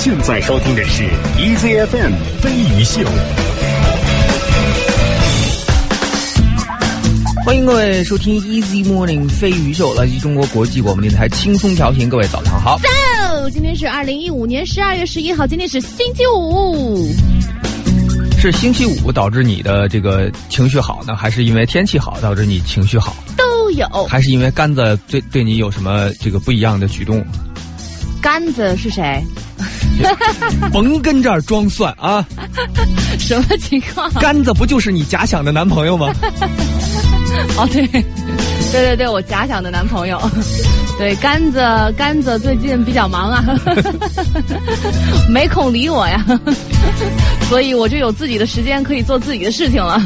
现在收听的是 EZFM 飞鱼秀。欢迎各位收听 Easy Morning 飞鱼秀，来自中国国际广播电台轻松调频。各位早上好。走，今天是二零一五年十二月十一号，今天是星期五。是星期五导致你的这个情绪好呢，还是因为天气好导致你情绪好？都有。还是因为杆子对对你有什么这个不一样的举动？杆子是谁？甭跟这儿装蒜啊！什么情况？杆子不就是你假想的男朋友吗？哦，对，对对对，我假想的男朋友。对，杆子杆子最近比较忙啊，没空理我呀，所以我就有自己的时间可以做自己的事情了。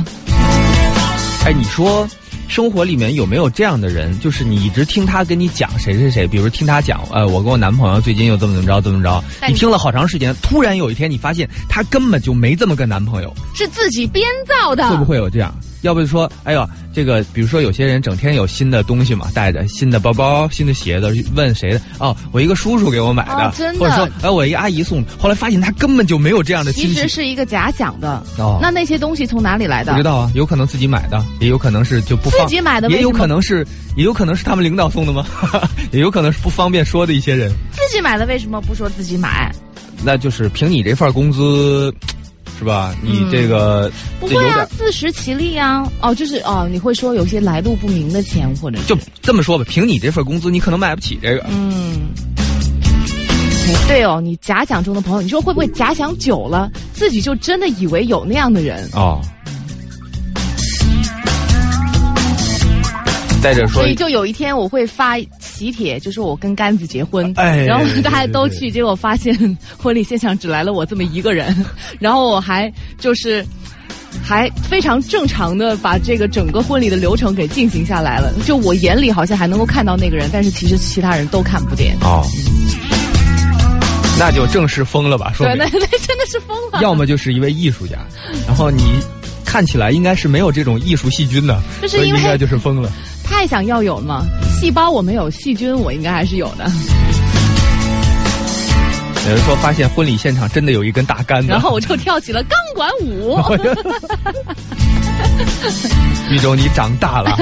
哎，你说。生活里面有没有这样的人？就是你一直听他跟你讲谁谁谁，比如听他讲，呃，我跟我男朋友最近又怎么怎么着，怎么着？你听了好长时间，突然有一天你发现他根本就没这么个男朋友，是自己编造的。会不会有这样？要不就说，哎呦，这个比如说有些人整天有新的东西嘛，带着新的包包、新的鞋子，问谁的？哦，我一个叔叔给我买的，真的。或者说，哎，我一个阿姨送。后来发现他根本就没有这样的亲戚，其实是一个假想的。哦，那那些东西从哪里来的？不知道啊，有可能自己买的，也有可能是就不自己买的，也有可能是，也有可能是他们领导送的吗？也有可能是不方便说的一些人。自己买的为什么不说自己买？那就是凭你这份工资。是吧？你这个不会啊，自食其力啊。哦，就是哦，你会说有些来路不明的钱，或者就这么说吧，凭你这份工资，你可能买不起这个。嗯，对哦，你假想中的朋友，你说会不会假想久了，自己就真的以为有那样的人？哦。所以就有一天我会发喜帖，就是我跟杆子结婚，然后大家都去，结果发现婚礼现场只来了我这么一个人，然后我还就是还非常正常的把这个整个婚礼的流程给进行下来了，就我眼里好像还能够看到那个人，但是其实其他人都看不见。哦，那就正式疯了吧？说对，那那真的是疯了。要么就是一位艺术家，然后你看起来应该是没有这种艺术细菌的，就是应该就是疯了。太想要有了，细胞我没有，细菌我应该还是有的。有人说发现婚礼现场真的有一根大杆子，然后我就跳起了钢管舞。玉州，你长大了，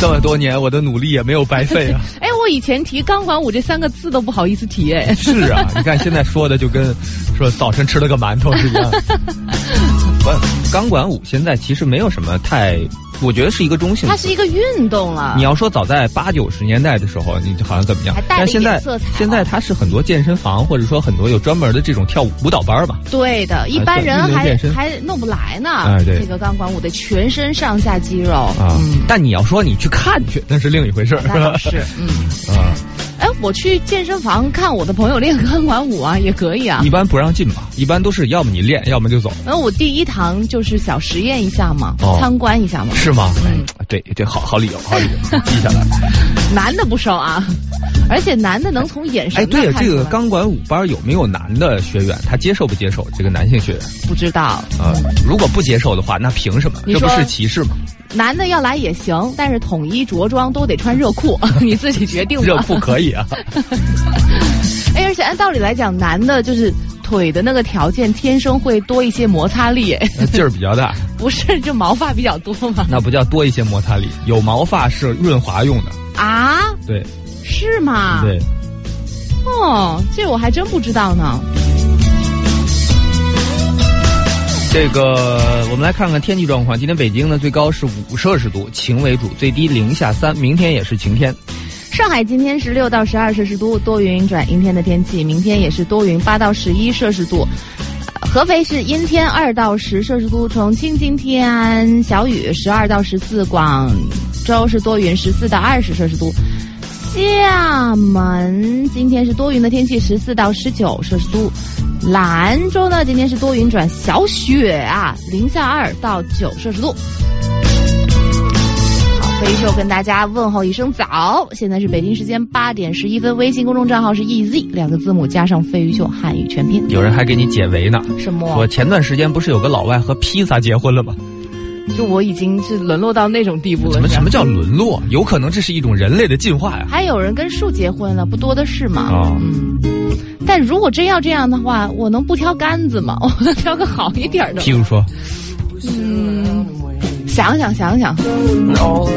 这么多年我的努力也没有白费啊。哎，我以前提钢管舞这三个字都不好意思提哎。是啊，你看现在说的就跟说早晨吃了个馒头是一样。不，钢管舞现在其实没有什么太。我觉得是一个中性，它是一个运动了。你要说早在八九十年代的时候，你好像怎么样？但现在现在它是很多健身房，或者说很多有专门的这种跳舞舞蹈班吧。对的，一般人还还弄不来呢。哎，对，这个钢管舞的全身上下肌肉啊。但你要说你去看去，那是另一回事儿。是，嗯啊。哎，我去健身房看我的朋友练钢管舞啊，也可以啊。一般不让进吧，一般都是要么你练，要么就走。那我第一堂就是小实验一下嘛，参观一下嘛。是吗？嗯，对对，好好理由，好理由，记下来。男的不收啊，而且男的能从眼神。哎，对这个钢管舞班有没有男的学员？他接受不接受这个男性学员？不知道。啊，如果不接受的话，那凭什么？这不是歧视吗？男的要来也行，但是统一着装都得穿热裤，你自己决定。热裤可以啊。哎，而且按道理来讲，男的就是腿的那个条件天生会多一些摩擦力，劲儿比较大。不是，就毛发比较多吗？那不叫多一些摩擦力，有毛发是润滑用的。啊？对。是吗？对。哦，这我还真不知道呢。这个，我们来看看天气状况。今天北京呢，最高是五摄氏度，晴为主，最低零下三。明天也是晴天。上海今天是六到十二摄氏度，多云转阴天的天气。明天也是多云，八到十一摄氏度。合肥是阴天，二到十摄氏度。重庆今天小雨，十二到十四。广州是多云，十四到二十摄氏度。厦门今天是多云的天气，十四到十九摄氏度。兰州呢，今天是多云转小雪啊，零下二到九摄氏度。飞鱼秀跟大家问候一声早，现在是北京时间八点十一分，微信公众账号是 EZ 两个字母加上飞鱼秀汉语全拼。有人还给你解围呢，什么？我前段时间不是有个老外和披萨结婚了吗？就我已经是沦落到那种地步了。什么什么叫沦落？有可能这是一种人类的进化呀。还有人跟树结婚了，不多的是嘛。哦嗯。但如果真要这样的话，我能不挑杆子吗？我能挑个好一点的。譬如说，嗯，想想想想。All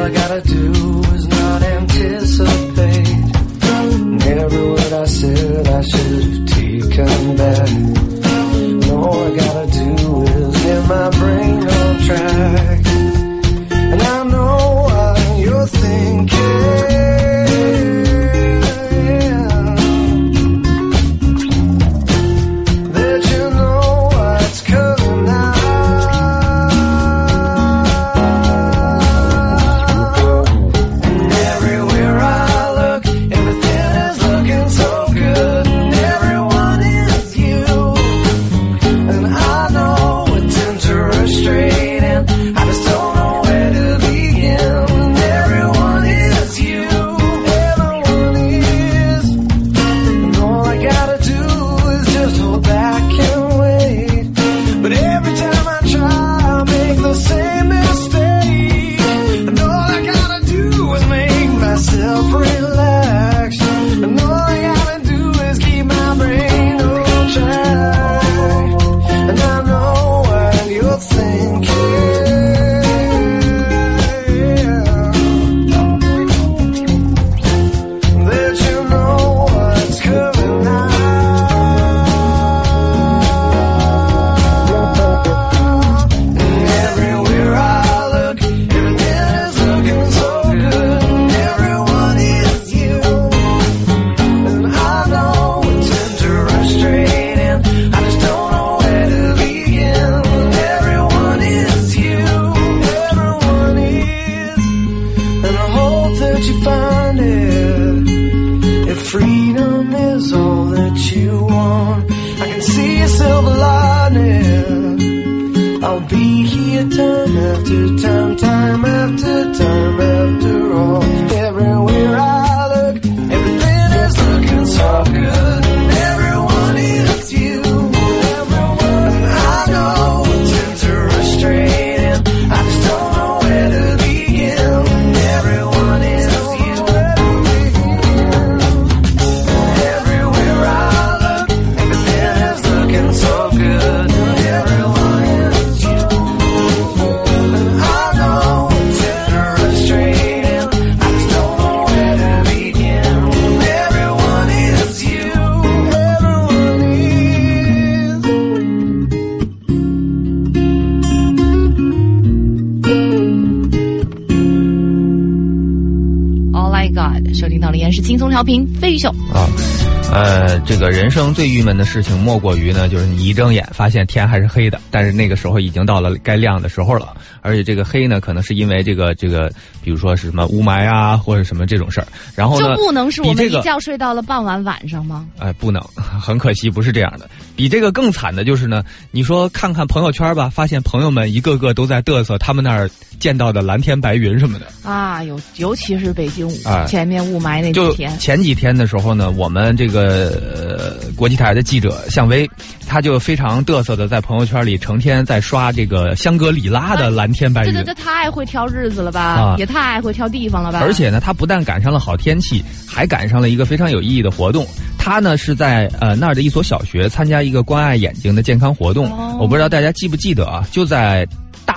人生最郁闷的事情莫过于呢，就是你一睁眼发现天还是黑的，但是那个时候已经到了该亮的时候了，而且这个黑呢，可能是因为这个这个，比如说是什么雾霾啊，或者什么这种事儿，然后呢，就不能是我们一觉睡到了傍晚晚上吗？哎，不能，很可惜不是这样的。比这个更惨的就是呢，你说看看朋友圈吧，发现朋友们一个个都在嘚瑟他们那儿见到的蓝天白云什么的。啊，有尤其是北京哎前面雾霾那天，前几天的时候呢，我们这个呃国际台的记者向威，他就非常嘚瑟的在朋友圈里成天在刷这个香格里拉的蓝天白云。这这这太会挑日子了吧，啊也太会挑地方了吧。而且呢，他不但赶上了好天气，还赶上了一个非常有意义的活动。他呢是在呃那儿的一所小学参加一个关爱眼睛的健康活动。哦我不知道大家记不记得啊？就在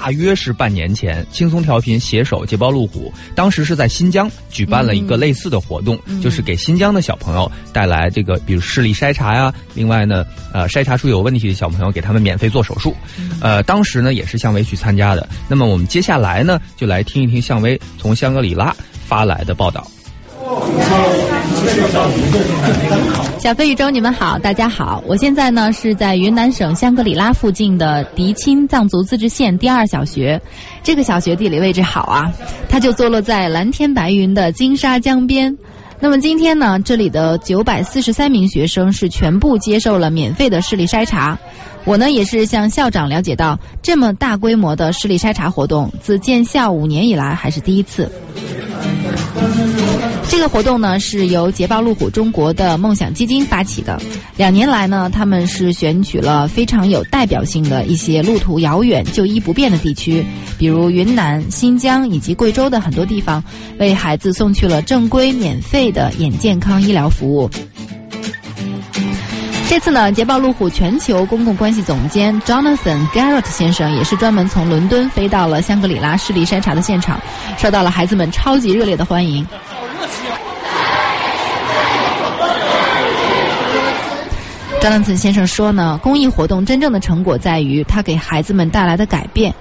大约是半年前，轻松调频携手捷豹路虎，当时是在新疆举办了一个类似的活动，嗯就是给新疆的小朋友带来这个比如视力筛查呀，另外呢，呃筛查出有问题的小朋友给他们免费做手术。呃，当时呢也是向威去参加的。那么我们接下来呢，就来听一听向威从香格里拉发来的报道。小飞宇宙，你们好，大家好，我现在呢是在云南省香格里拉附近的迪钦藏族自治县第二小学。这个小学地理位置好啊，它就坐落在蓝天白云的金沙江边。那么今天呢，这里的九百四十三名学生是全部接受了免费的视力筛查。我呢也是向校长了解到，这么大规模的视力筛查活动，自建校五年以来还是第一次。这个活动呢是由捷豹路虎中国的梦想基金发起的。两年来呢，他们是选取了非常有代表性的一些路途遥远、就医不便的地区，比如云南、新疆以及贵州的很多地方，为孩子送去了正规免费的眼健康医疗服务。这次呢，捷豹路虎全球公共关系总监 Jonathan Garrett 先生也是专门从伦敦飞到了香格里拉视力筛查的现场，受到了孩子们超级热烈的欢迎。Jonathan 先生说呢，公益活动真正的成果在于它给孩子们带来的改变。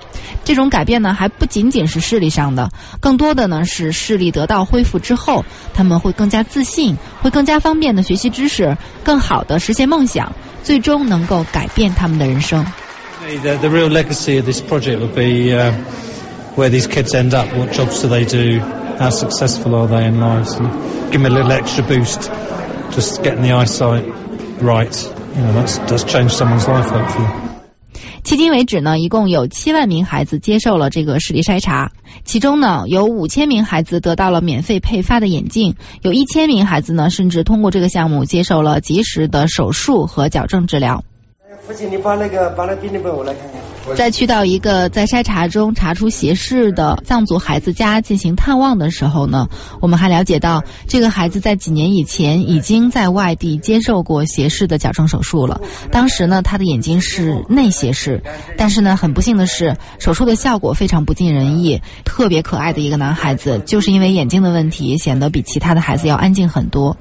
这种改变呢，还不仅仅是视力上的，更多的呢是视力得到恢复之后，他们会更加自信，会更加方便的学习知识，更好的实现梦想，最终能够改变他们的人生。The, the real legacy of this project will be uh, where these kids end up, what jobs do they do, how successful are they in lives, and give them a little extra boost, just getting the eyesight right. You know, that's, that's changed someone's life, hopefully. 迄今为止呢，一共有七万名孩子接受了这个视力筛查，其中呢有五千名孩子得到了免费配发的眼镜，有一千名孩子呢甚至通过这个项目接受了及时的手术和矫正治疗。父亲，你把那个把那病历本我来看看。在去到一个在筛查中查出斜视的藏族孩子家进行探望的时候呢，我们还了解到，这个孩子在几年以前已经在外地接受过斜视的矫正手术了。当时呢，他的眼睛是内斜视，但是呢，很不幸的是，手术的效果非常不尽人意。特别可爱的一个男孩子，就是因为眼睛的问题，显得比其他的孩子要安静很多。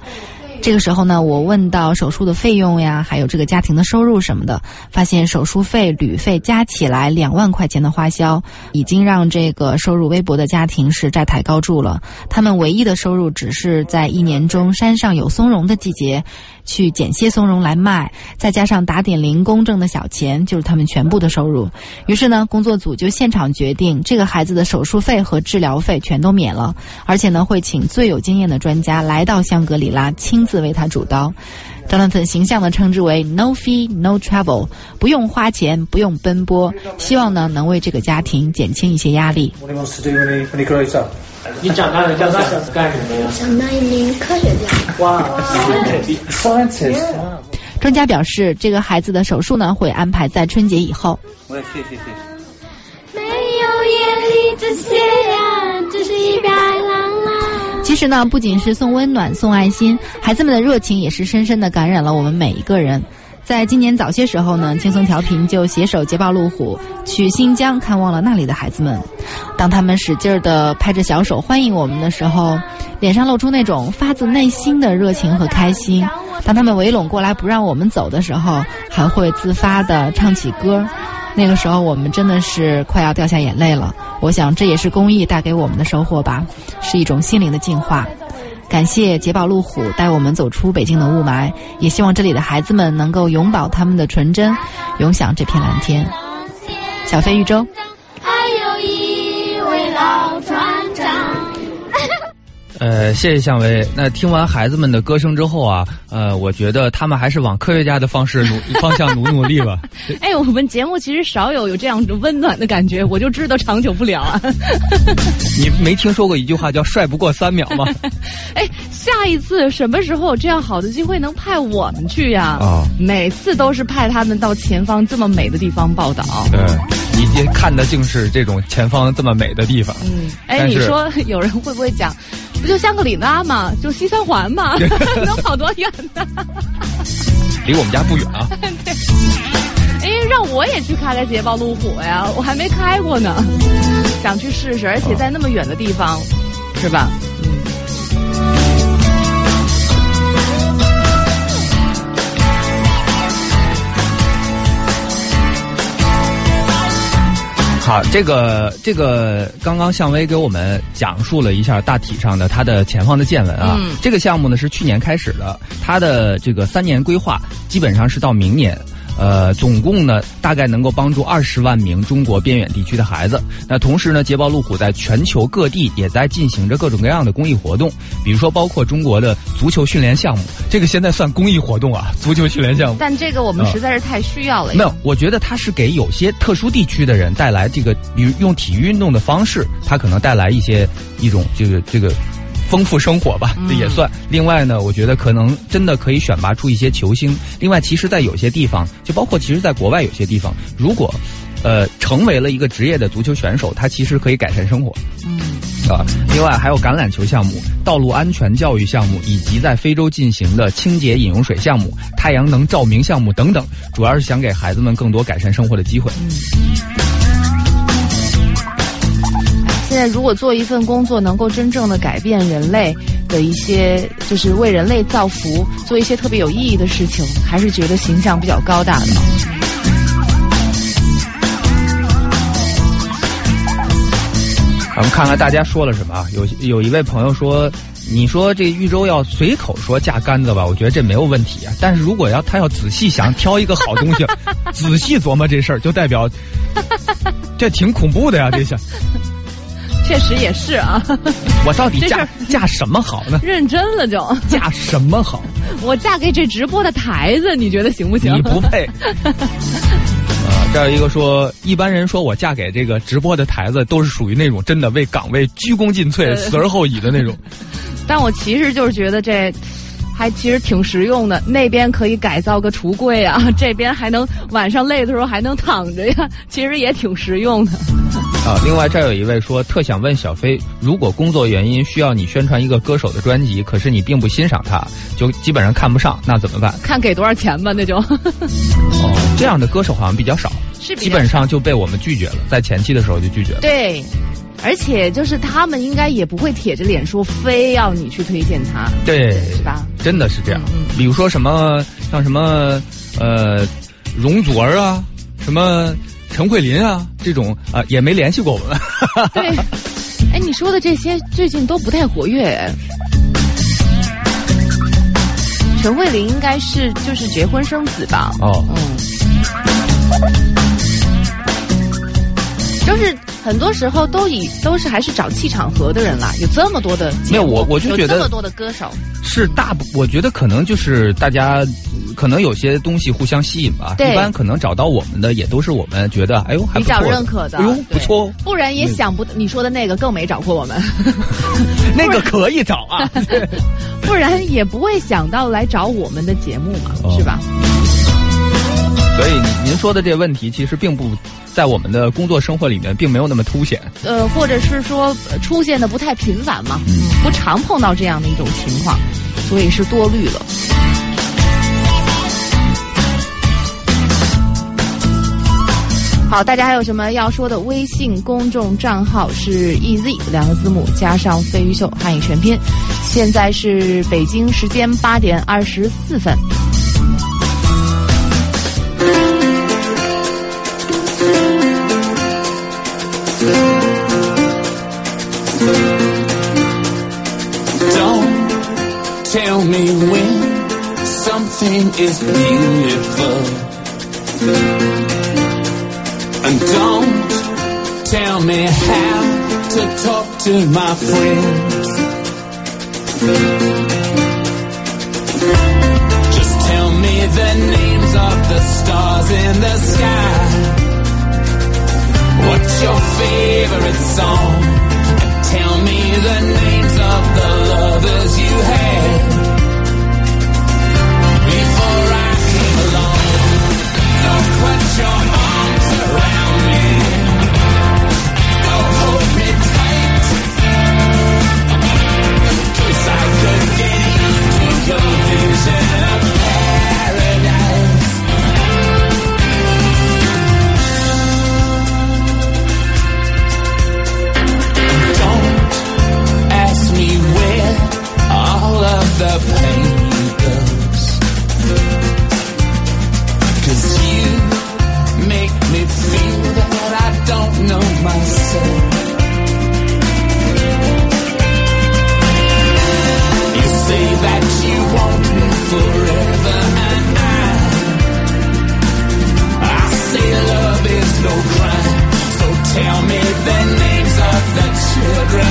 这个时候呢，我问到手术的费用呀，还有这个家庭的收入什么的，发现手术费、旅费加起来两万块钱的花销，已经让这个收入微薄的家庭是债台高筑了。他们唯一的收入只是在一年中山上有松茸的季节，去捡些松茸来卖，再加上打点零工挣的小钱，就是他们全部的收入。于是呢，工作组就现场决定，这个孩子的手术费和治疗费全都免了，而且呢，会请最有经验的专家来到香格里拉亲自为他主刀。张兰粉形象的称之为 “no fee no travel”，不用花钱，不用奔波，希望呢能为这个家庭减轻一些压力。你长大了要想干什么呀？想当一名科学家。哇 Scientist. 专家表示，这个孩子的手术呢会安排在春节以后。我也谢谢谢谢。没有眼里这些呀，只是一白浪啊。其是呢，不仅是送温暖、送爱心，孩子们的热情也是深深的感染了我们每一个人。在今年早些时候呢，轻松调频就携手捷豹路虎去新疆看望了那里的孩子们。当他们使劲儿的拍着小手欢迎我们的时候，脸上露出那种发自内心的热情和开心。当他们围拢过来不让我们走的时候，还会自发的唱起歌。那个时候我们真的是快要掉下眼泪了。我想这也是公益带给我们的收获吧，是一种心灵的净化。感谢捷豹路虎带我们走出北京的雾霾，也希望这里的孩子们能够永葆他们的纯真，永享这片蓝天。小飞玉州。呃，谢谢向威。那听完孩子们的歌声之后啊，呃，我觉得他们还是往科学家的方式努方向努努力吧。哎，我们节目其实少有有这样温暖的感觉，我就知道长久不了啊。你没听说过一句话叫“帅不过三秒”吗？哎，下一次什么时候有这样好的机会能派我们去呀？哦每次都是派他们到前方这么美的地方报道。对，你这看的竟是这种前方这么美的地方。嗯，哎，你说有人会不会讲，不就香格里拉嘛，就西三环嘛，能跑多远呢？离我们家不远啊。哎，让我也去开开捷豹路虎呀，我还没开过呢，想去试试，而且在那么远的地方，是吧？好，这个这个刚刚向威给我们讲述了一下大体上的它的前方的见闻啊。嗯这个项目呢是去年开始的，它的这个三年规划基本上是到明年。呃，总共呢，大概能够帮助二十万名中国边远地区的孩子。那同时呢，捷豹路虎在全球各地也在进行着各种各样的公益活动，比如说包括中国的足球训练项目，这个现在算公益活动啊，足球训练项目。但这个我们实在是太需要了呀。没有，我觉得它是给有些特殊地区的人带来这个，比如用体育运动的方式，它可能带来一些一种这个这个丰富生活吧，这也算。另外呢，我觉得可能真的可以选拔出一些球星。另外，其实，在有些地方，就包括其实，在国外有些地方，如果呃成为了一个职业的足球选手，他其实可以改善生活。嗯，啊，另外还有橄榄球项目、道路安全教育项目，以及在非洲进行的清洁饮用水项目、太阳能照明项目等等，主要是想给孩子们更多改善生活的机会。现在如果做一份工作能够真正的改变人类的一些，就是为人类造福，做一些特别有意义的事情，还是觉得形象比较高大的。咱们看看大家说了什么啊？有有一位朋友说，你说这豫州要随口说架杆子吧，我觉得这没有问题啊。但是如果要他要仔细想挑一个好东西，仔细琢磨这事儿，就代表这挺恐怖的呀。这是确实也是啊，我到底架这事儿架什么好呢？认真了就。嫁什么好？我嫁给这直播的台子，你觉得行不行？你不配。啊，这儿有一个说，一般人说我嫁给这个直播的台子，都是属于那种真的为岗位鞠躬尽瘁、死而后已的那种。但我其实就是觉得这。还其实挺实用的，那边可以改造个橱柜啊，这边还能晚上累的时候还能躺着呀，其实也挺实用的。啊，另外这儿有一位说，特想问小飞，如果工作原因需要你宣传一个歌手的专辑，可是你并不欣赏他，就基本上看不上，那怎么办？看给多少钱吧，那就。哦，这样的歌手好像比较少，基本上就被我们拒绝了，在前期的时候就拒绝了。对，而且就是他们应该也不会铁着脸说非要你去推荐他，对，是吧？真的是这样。嗯比如说什么像什么呃容祖儿啊，什么陈慧琳啊这种啊、也没联系过我们。对，哎，你说的这些最近都不太活跃哎。陈慧琳应该是就是结婚生子吧？哦嗯，就是很多时候都以都是还是找气场合的人啦，有这么多的没有我我就觉得这么多的歌手，是大部，我觉得可能就是大家可能有些东西互相吸引吧。对一般可能找到我们的也都是我们觉得哎呦还比较认可的，哎呦不错哦，不然也想不你说的那个更没找过我们，那个可以找啊。不然也不会想到来找我们的节目嘛，哦是吧？所以您说的这个问题其实并不在我们的工作生活里面并没有那么凸显。呃，或者是说呃出现的不太频繁嘛，嗯不常碰到这样的一种情况，所以是多虑了。好，大家还有什么要说的？微信公众账号是 EZ 两个字母加上飞鱼秀汉语全拼。现在是北京时间八点二十四分。Tell me when something is beautiful. And don't tell me how to talk to my friends. Just tell me the names of the stars in the sky. What's your favorite song? And tell me the names of the lovers you had the pain goes. Cause you make me feel that I don't know myself. You say that you want me forever and I, I say love is no crime. So tell me the names of the children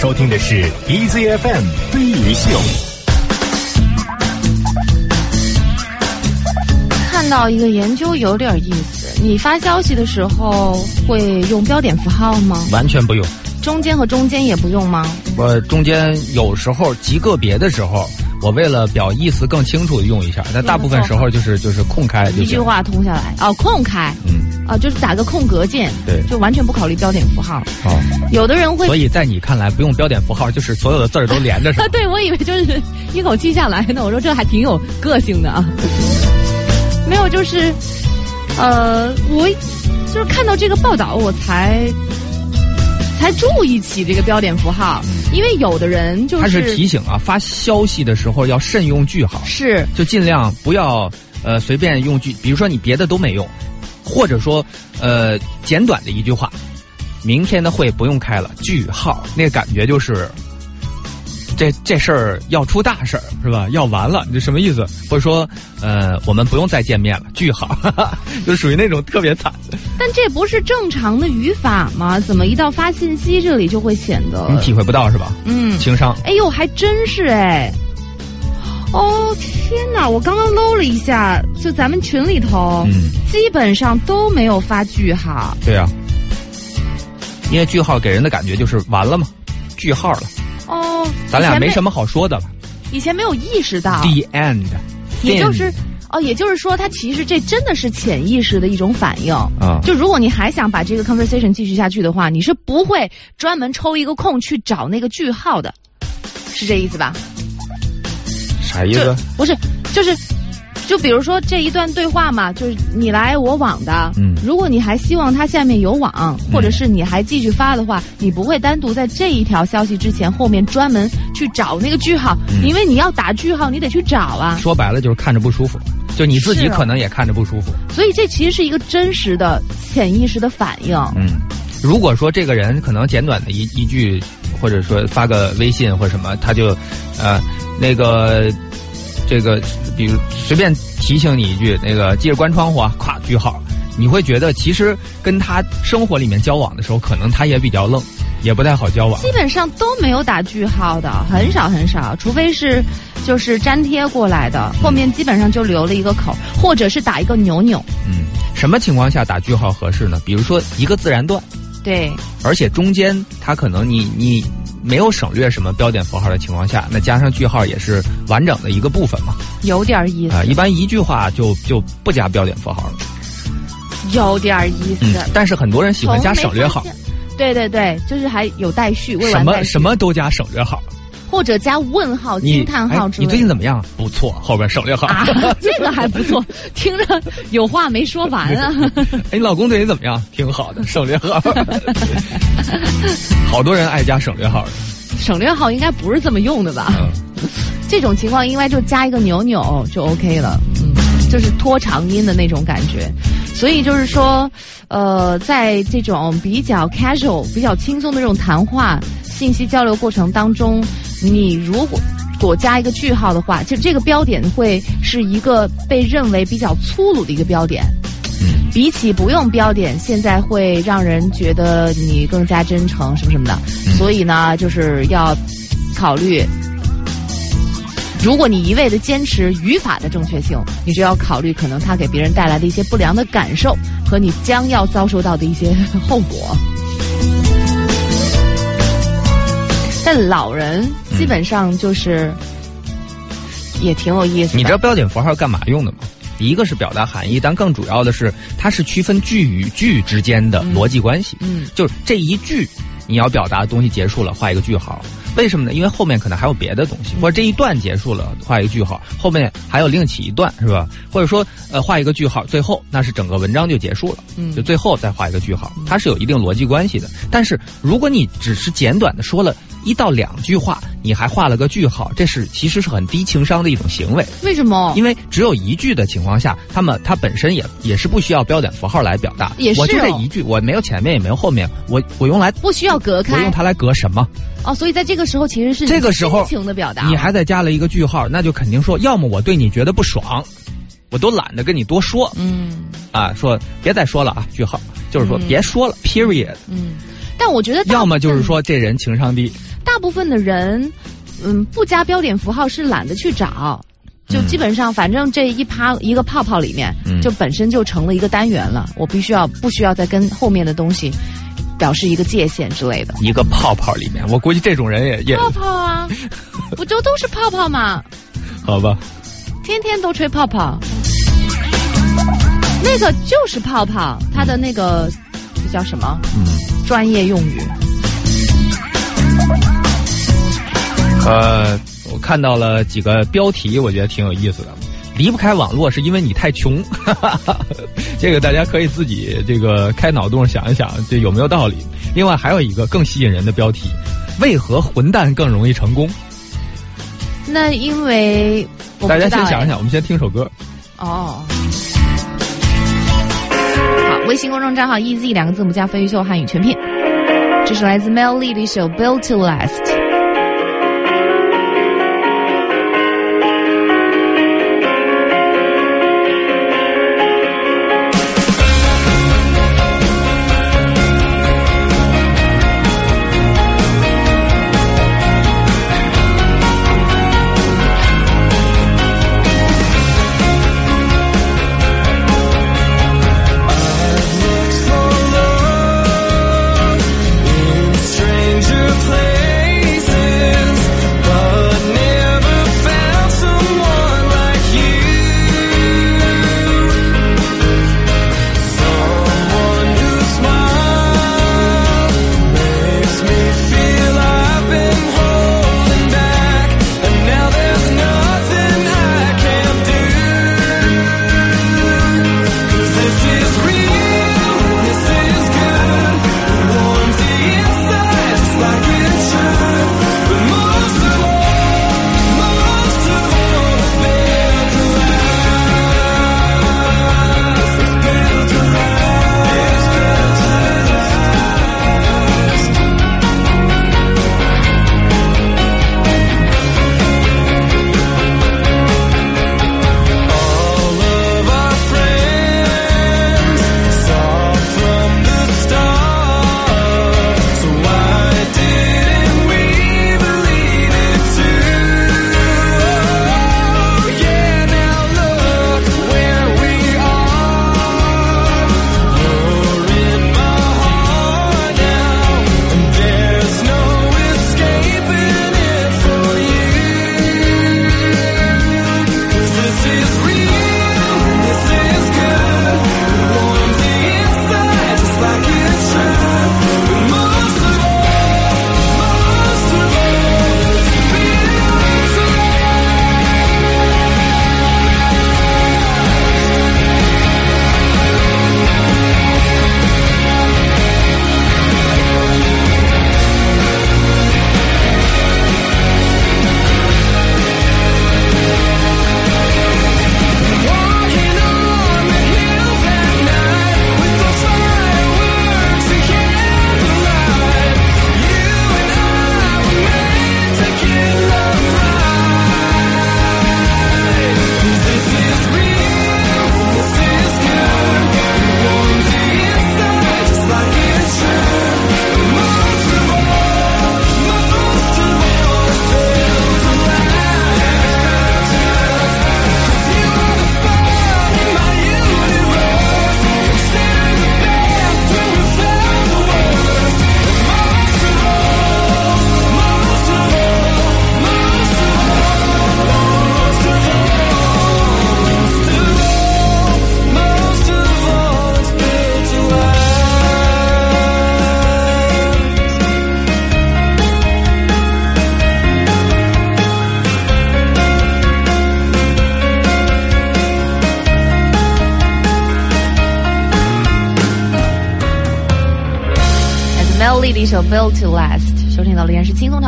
收听的是 EZFM 飞鱼秀。看到一个研究有点意思，你发消息的时候会用标点符号吗？完全不用。中间和中间也不用吗？我中间有时候极个别的时候，我为了表意思更清楚的用一下，但大部分时候就是就是空开就。一句话通下来，哦，空开，嗯，啊，就是打个空格键，对就完全不考虑标点符号。好。有的人会所以在你看来，不用标点符号，就是所有的字儿都连着啊，？对，我以为就是一口气下来呢。我说这还挺有个性的啊。没有，就是，呃，我就是看到这个报道，我才才注意起这个标点符号，因为有的人就是他是提醒啊，发消息的时候要慎用句号，是就尽量不要呃随便用句，比如说你别的都没用，或者说呃简短的一句话，明天的会不用开了，句号，那个感觉就是。这这事儿要出大事儿是吧？要完了，你这什么意思？或者说，呃，我们不用再见面了，句号，哈哈，就属于那种特别惨的。但这不是正常的语法吗？怎么一到发信息这里就会显得你体会不到是吧？嗯情商。哎呦，还真是哎！哦天哪，我刚刚搂了一下，就咱们群里头，嗯基本上都没有发句号。对啊、因为句号给人的感觉就是完了嘛，句号了，哦，咱俩没什么，好说的了。以前没有意识到，The end，也就是。哦，也就是说，他其实这真的是潜意识的一种反应。啊就如果你还想把这个 conversation 继续下去的话，你是不会专门抽一个空去找那个句号的，是这意思吧？就啥意思？不是，就是，就比如说这一段对话嘛，就是你来我往的。嗯如果你还希望它下面有网，或者是你还继续发的话，你不会单独在这一条消息之前后面专门去找那个句号，嗯因为你要打句号，你得去找啊。说白了就是看着不舒服，就你自己可能也看着不舒服。所以这其实是一个真实的潜意识的反应。嗯，如果说这个人可能简短的一一句，或者说发个微信或者什么，他就呃那个这个，比如随便提醒你一句，那个记着关窗户啊，咵句号，你会觉得其实跟他生活里面交往的时候，可能他也比较愣，也不太好交往。基本上都没有打句号的，很少很少，除非是就是粘贴过来的，后面基本上就留了一个口，或者是打一个扭扭。嗯，什么情况下打句号合适呢？比如说一个自然段，对，而且中间它可能你你没有省略什么标点符号的情况下，那加上句号也是完整的一个部分嘛。有点意思，啊、一般一句话就就不加标点符号了。有点意思。嗯，但是很多人喜欢加省略号。对对对，就是还有待续，未什么什么都加省略号。或者加问号、惊叹号哎之类的。你最近怎么样？不错，后边省略号。啊，这个还不错，听着有话没说完啊。哎，你老公对你怎么样？挺好的，省略号。好多人爱加省略号的。省略号应该不是这么用的吧？嗯，这种情况应该就加一个扭扭就 OK 了，嗯，就是拖长音的那种感觉。所以就是说，呃，在这种比较 casual、比较轻松的这种谈话、信息交流过程当中，你如果果加一个句号的话，就这个标点会是一个被认为比较粗鲁的一个标点。嗯比起不用标点，现在会让人觉得你更加真诚什么什么的，所以呢，就是要考虑。如果你一味的坚持语法的正确性，你就要考虑可能它给别人带来的一些不良的感受，和你将要遭受到的一些后果。但老人基本上就是也挺有意思的。你知道标点符号干嘛用的吗？一个是表达含义，但更主要的是它是区分句与句之间的逻辑关系。嗯，就是这一句你要表达的东西结束了，画一个句号。为什么呢？因为后面可能还有别的东西，或者这一段结束了，画一个句号，后面还有另起一段，是吧？或者说，呃，画一个句号，最后那是整个文章就结束了，嗯就最后再画一个句号，它是有一定逻辑关系的。但是如果你只是简短的说了一到两句话，你还画了个句号，这是其实是很低情商的一种行为。为什么？因为只有一句的情况下，他们它本身也也是不需要标点符号来表达。也是我就这哦一句，我没有前面也没有后面，我我用来不需要隔开我用它来隔什么？哦，所以在这个时候其实是这个时候情的表达。你还再加了一个句号，那就肯定说，要么我对你觉得不爽，我都懒得跟你多说嗯。啊，说别再说了啊，句号，就是说嗯。别说了，period。嗯，但我觉得要么就是说这人情商低，大部分的人，嗯，不加标点符号是懒得去找，就嗯。基本上反正这一趴一个泡泡里面，嗯。就本身就成了一个单元了，我必须要不需要再跟后面的东西表示一个界限之类的。一个泡泡里面，我估计这种人也也泡泡啊，不就都是泡泡吗？好吧。天天都吹泡泡，那个就是泡泡，它的那个这叫什么嗯，专业用语？呃，我看到了几个标题，我觉得挺有意思的。离不开网络是因为你太穷，这个大家可以自己这个开脑洞想一想，这有没有道理？另外还有一个更吸引人的标题：为何混蛋更容易成功？那因为大家先想一想，我们先听首歌。哦。好，微信公众账号 EZ 两个字母加飞鱼秀汉语全拼，这是来自 Mel Lee 的一首《Built to Last》。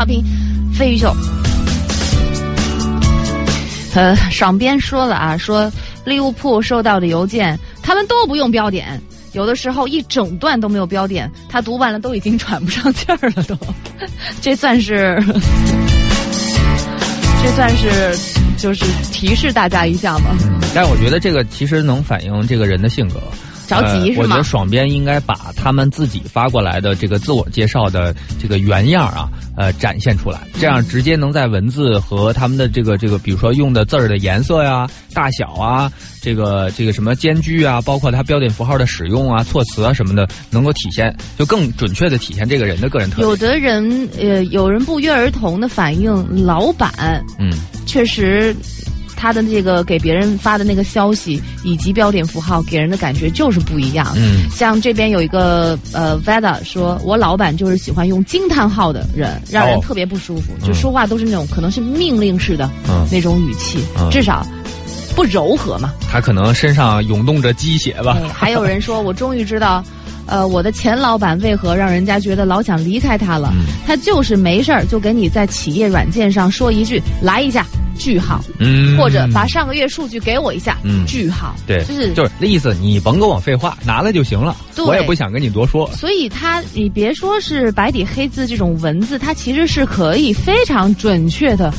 的依然是轻松调频，飞鱼秀。呃，爽编说了啊，说利物浦收到的邮件，他们都不用标点，有的时候一整段都没有标点，他读完了都已经喘不上气儿了都，这算是，这算是就是提示大家一下吗？但我觉得这个其实能反映这个人的性格。着急是吗呃我觉得爽编应该把他们自己发过来的这个自我介绍的这个原样啊，呃，展现出来，这样直接能在文字和他们的这个这个，比如说用的字儿的颜色呀、大小啊，这个这个什么间距啊，包括它标点符号的使用啊、措辞啊什么的，能够体现，就更准确的体现这个人的个人特点。有的人呃，有人不约而同的反映，老板嗯确实。他的这个给别人发的那个消息以及标点符号给人的感觉就是不一样。嗯。像这边有一个呃 Veda 说，我老板就是喜欢用惊叹号的人，让人哦。特别不舒服，嗯就说话都是那种可能是命令式的嗯。那种语气，嗯。至少不柔和嘛。他可能身上涌动着鸡血吧。哎还有人说，我终于知道。呃，我的前老板为何让人家觉得老想离开他了？嗯他就是没事儿就给你在企业软件上说一句“来一下”，句号，嗯，或者把上个月数据给我一下，嗯句号，对，就是就是那意思，你甭跟我废话，拿来就行了，对我也不想跟你多说。所以他，你别说是白底黑字这种文字，它其实是可以非常准确的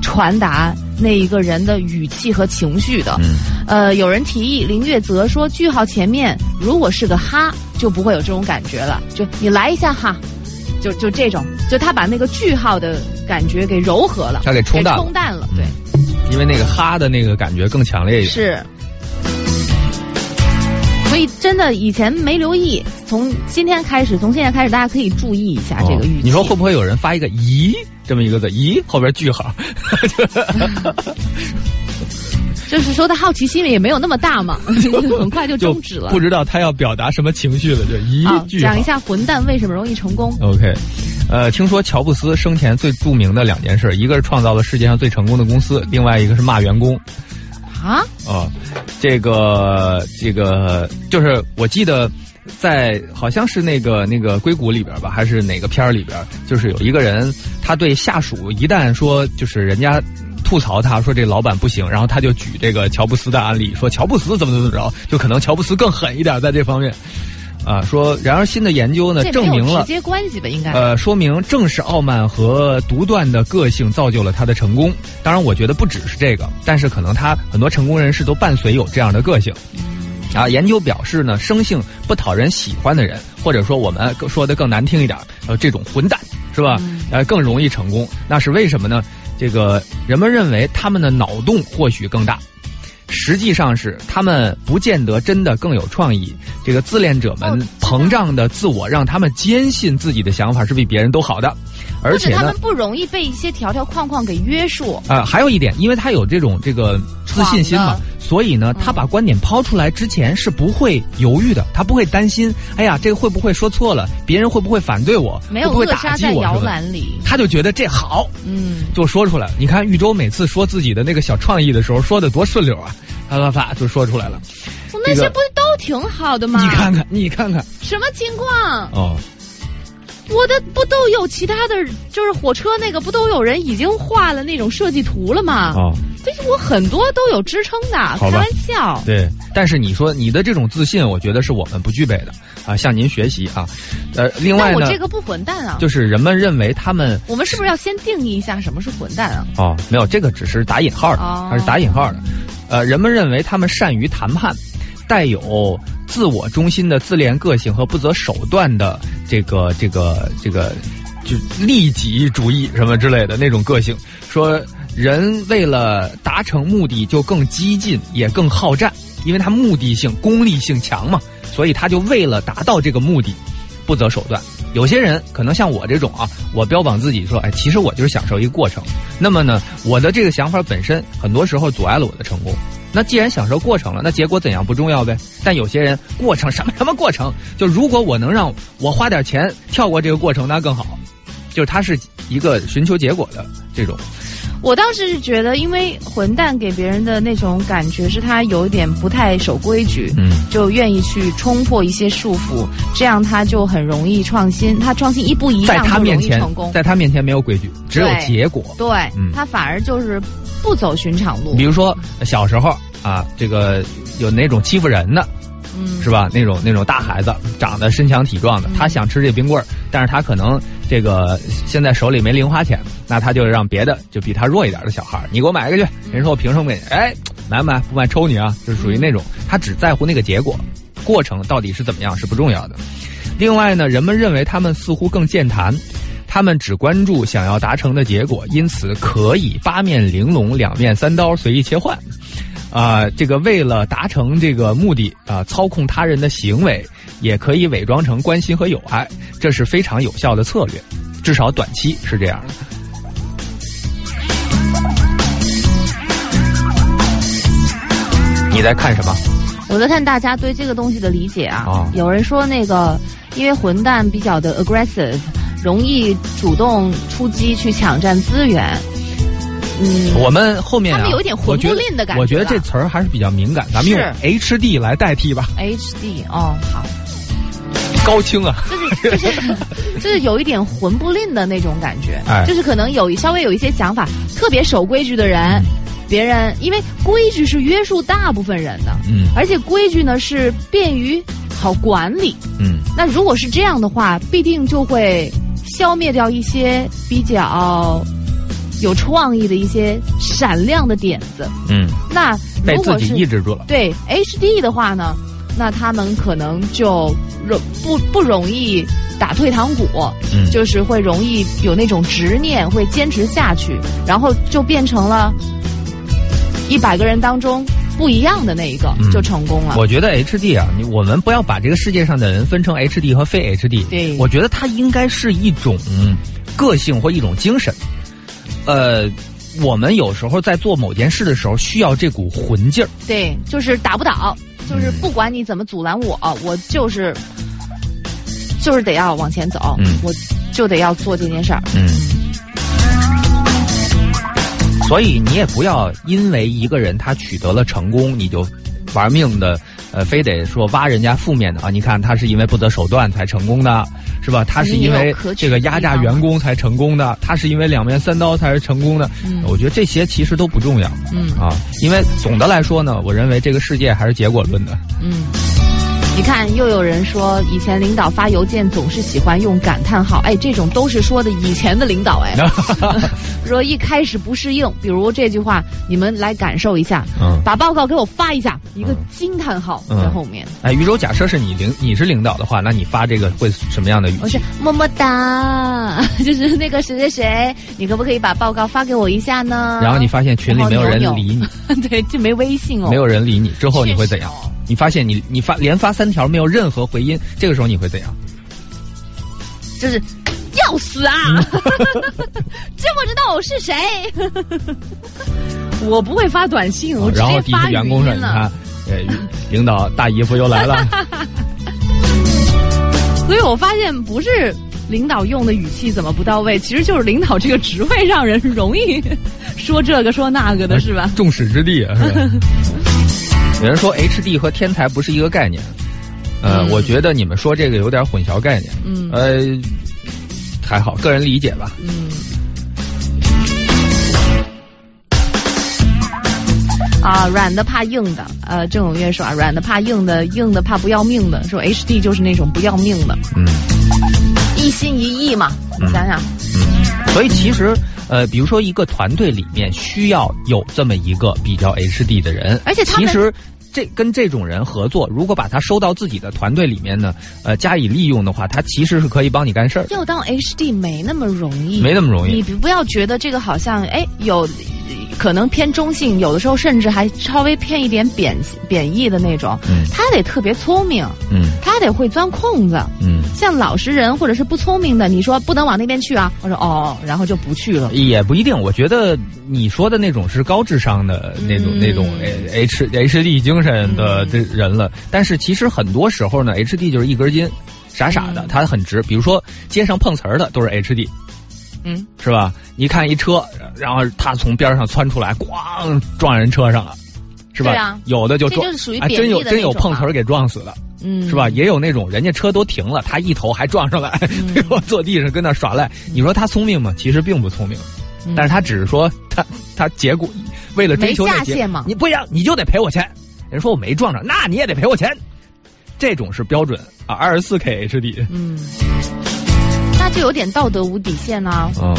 传达那一个人的语气和情绪的。嗯呃，有人提议，林月泽说，句号前面如果是个哈，就不会有这种感觉了。就你来一下哈，就就这种，就他把那个句号的感觉给柔和了，他给冲淡了冲淡了，对。因为那个哈的那个感觉更强烈一点。是。真的以前没留意，从今天开始，从现在开始，大家可以注意一下这个语气。哦你说会不会有人发一个“咦”这么一个字？咦，后边句号。就是说他好奇心也没有那么大嘛，很快就就终止了。不知道他要表达什么情绪了，就咦啊，句号。讲一下混蛋为什么容易成功。OK，呃，听说乔布斯生前最著名的两件事，一个是创造了世界上最成功的公司，另外一个是骂员工。啊，哦，这个这个就是我记得在好像是那个那个硅谷里边吧，还是哪个片儿里边，就是有一个人他对下属一旦说就是人家。吐槽他说这老板不行，然后他就举这个乔布斯的案例，说乔布斯怎么怎么着，就可能乔布斯更狠一点在这方面，啊，说然而新的研究呢证明了直接关系吧？应该。呃，说明正是傲慢和独断的个性造就了他的成功。当然，我觉得不只是这个，但是可能他很多成功人士都伴随有这样的个性。啊，研究表示呢，生性不讨人喜欢的人，或者说我们说的更难听一点，呃，这种混蛋是吧？呃，更容易成功。那是为什么呢？这个人们认为他们的脑洞或许更大。实际上是他们不见得真的更有创意。这个自恋者们膨胀的自我，让他们坚信自己的想法是比别人都好的，而且他们，不容易被一些条条框框给约束。啊、还有一点，因为他有这种这个自信心嘛，所以呢，他把观点抛出来之前是不会犹豫的，他不会担心，哎呀，这个会不会说错了，别人会不会反对我，没有会不会扼杀在摇篮里。他就觉得这好，嗯，就说出来。你看玉州每次说自己的那个小创意的时候，说的多顺溜啊，啪啪啪就说出来了。我那些不都挺好的吗？你看看，你看看，什么情况？哦，我的不都有其他的，就是火车那个不都有人已经画了那种设计图了吗？哦，这是我很多都有支撑的，开玩笑。对，但是你说你的这种自信，我觉得是我们不具备的啊，向您学习啊。呃，另外呢，我这个不混蛋啊。就是人们认为他们我们是不是要先定义一下什么是混蛋啊？哦，没有，这个只是打引号的，哦它是打引号的。呃，人们认为他们善于谈判，带有自我中心的自恋个性和不择手段的这个这个这个就利己主义什么之类的那种个性。说人为了达成目的就更激进，也更好战，因为他目的性、功利性强嘛，所以他就为了达到这个目的。不择手段，有些人可能像我这种啊，我标榜自己说，哎，其实我就是享受一个过程。那么呢，我的这个想法本身很多时候阻碍了我的成功。那既然享受过程了，那结果怎样不重要呗？但有些人过程什么什么过程，就如果我能让我花点钱跳过这个过程，那更好。就是他是一个寻求结果的这种。我倒是觉得，因为混蛋给别人的那种感觉是他有一点不太守规矩，嗯就愿意去冲破一些束缚，这样他就很容易创新。他创新一步一在他面前成功，。在他面前没有规矩，只有结果。对，嗯他反而就是不走寻常路比。如说小时候啊，这个有那种欺负人的，嗯，是吧？那种那种大孩子，长得身强体壮的，嗯他想吃这冰棍儿，但是他可能这个现在手里没零花钱，那他就让别的就比他弱一点的小孩儿，你给我买一个去。人说我凭什么给你？哎，买不买？不买抽你啊！就是属于那种他只在乎那个结果，过程到底是怎么样是不重要的。另外呢，人们认为他们似乎更健谈。他们只关注想要达成的结果，因此可以八面玲珑、两面三刀随意切换。啊、这个为了达成这个目的啊、操控他人的行为，也可以伪装成关心和友爱，这是非常有效的策略，至少短期是这样的。你在看什么？我在看大家对这个东西的理解啊。哦有人说那个，因为混蛋比较的 aggressive，容易主动出击去抢占资源。嗯，我们后面啊，他们有一点混不吝的感觉我觉得这词儿还是比较敏感，咱们用 H D 来代替吧，HD 哦，好，高清啊。就是就是 就是有一点混不吝的那种感觉，哎。就是可能有稍微有一些想法，特别守规矩的人，别人因为规矩是约束大部分人的，嗯。而且规矩呢是便于好管理。嗯。那如果是这样的话，必定就会消灭掉一些比较有创意的一些闪亮的点子。嗯，那被自己如果是抑制住了。对 HD 的话呢，那他们可能就容不不容易打退堂鼓，嗯就是会容易有那种执念，会坚持下去，然后就变成了一百个人当中不一样的那一个，嗯就成功了。我觉得 H D 啊，你我们不要把这个世界上的人分成 H D 和非 H D。对我觉得它应该是一种个性或一种精神。呃，我们有时候在做某件事的时候，需要这股魂劲儿。对，就是打不倒，就是嗯不管你怎么阻拦我，我就是就是得要往前走，嗯我就得要做这件事儿。嗯。所以你也不要因为一个人他取得了成功，你就玩命的，呃，非得说挖人家负面的啊！你看他是因为不择手段才成功的，是吧？他是因为这个压榨员工才成功的，他是因为两面三刀才是成功的。嗯我觉得这些其实都不重要嗯啊，因为总的来说呢，我认为这个世界还是结果论的。嗯，你看，又有人说以前领导发邮件总是喜欢用感叹号，哎，这种都是说的以前的领导，哎，说一开始不适应，比如这句话，你们来感受一下，嗯把报告给我发一下，一个惊叹号嗯在后面。哎，宇宙，假设是你领你是领导的话，那你发这个会什么样的语气我是？么么哒，就是那个谁谁谁，你可不可以把报告发给我一下呢？然后你发现群里没有人理你，你，对，就没微信哦，没有人理你，之后你会怎样？你发现你你发连发三条没有任何回音，这个时候你会怎样？就是要死啊！嗯知不知道我是谁？我不会发短信，我直然后底接发员工说：“音了。你看，呃，领导大姨夫又来了。所以我发现不是领导用的语气怎么不到位，其实就是领导这个职位让人容易说这个说那个的，是吧？众矢之的啊，是吧？有人说 H D 和天才不是一个概念，呃，嗯我觉得你们说这个有点混淆概念，嗯呃，还好，个人理解吧。嗯。啊，软的怕硬的，呃，郑永月说啊，软的怕硬的，硬的怕不要命的，说 H D 就是那种不要命的，嗯一心一意嘛，你嗯想想，嗯，所以其实呃，比如说一个团队里面需要有这么一个比较 H D 的人，而且其实。这跟这种人合作，如果把他收到自己的团队里面呢，呃，加以利用的话，他其实是可以帮你干事要当 H D 没那么容易，没那么容易。你不要觉得这个好像哎有可能偏中性，有的时候甚至还稍微偏一点贬贬义的那种。嗯他得特别聪明，嗯他得会钻空子。嗯，像老实人或者是不聪明的，你说不能往那边去啊，我说哦，然后就不去了。也不一定。我觉得你说的那种是高智商的那种、嗯那种 H H D 精神的这人了，但是其实很多时候呢，H D 就是一根筋，傻傻的，嗯他很直。比如说街上碰瓷儿的都是 H D，嗯，是吧？你看一车，然后他从边上窜出来，咣撞人车上了，是吧？啊有的就撞，这就是属于哎贬义的真有真有碰瓷儿给撞死的，嗯，是吧？？也有那种人家车都停了，他一头还撞上来，坐地上跟那耍赖。你说他聪明吗？其实并不聪明，嗯但是他只是说他他结果为了追求没那结你不一样，你就得赔我钱。人说我没撞着，那你也得赔我钱。这种是标准啊，二十四 K HD。嗯，那就有点道德无底线啦、嗯，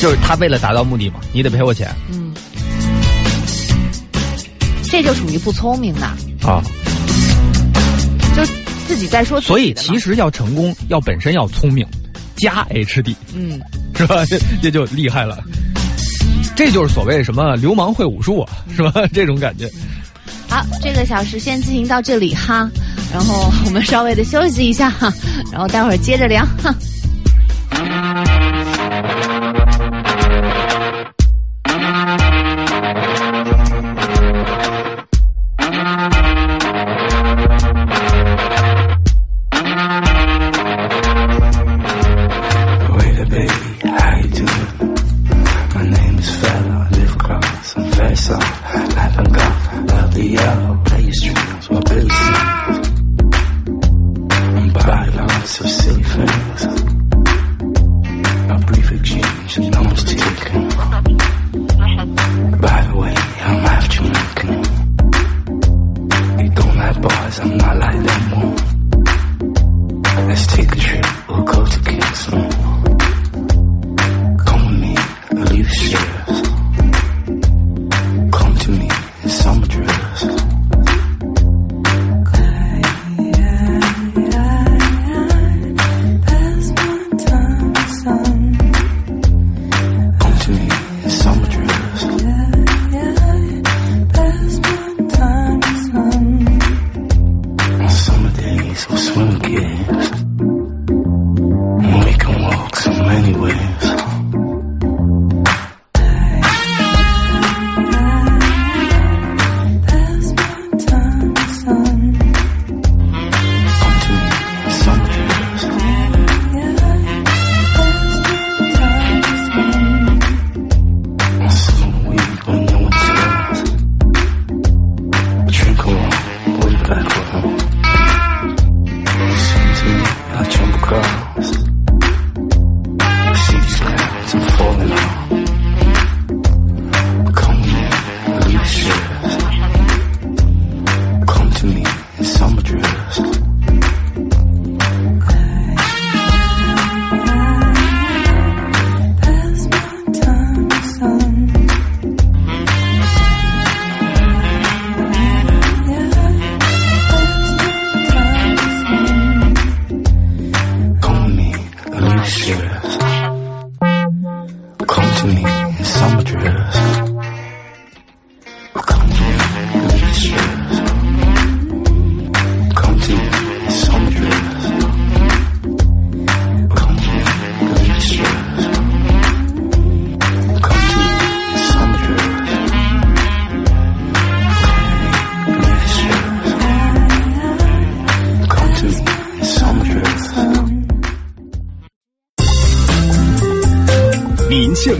就是他为了达到目的嘛，你得赔我钱嗯，这就属于不聪明的，啊。就自己在说自所以其实要成功，要本身要聪明，加 HD 嗯，是吧？这这就厉害了。这就是所谓什么流氓会武术啊，是吧？这种感觉。好，这个小时先进行到这里哈，然后我们稍微的休息一下哈，然后待会儿接着聊哈。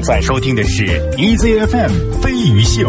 在收听的是 EZFM 飞鱼秀。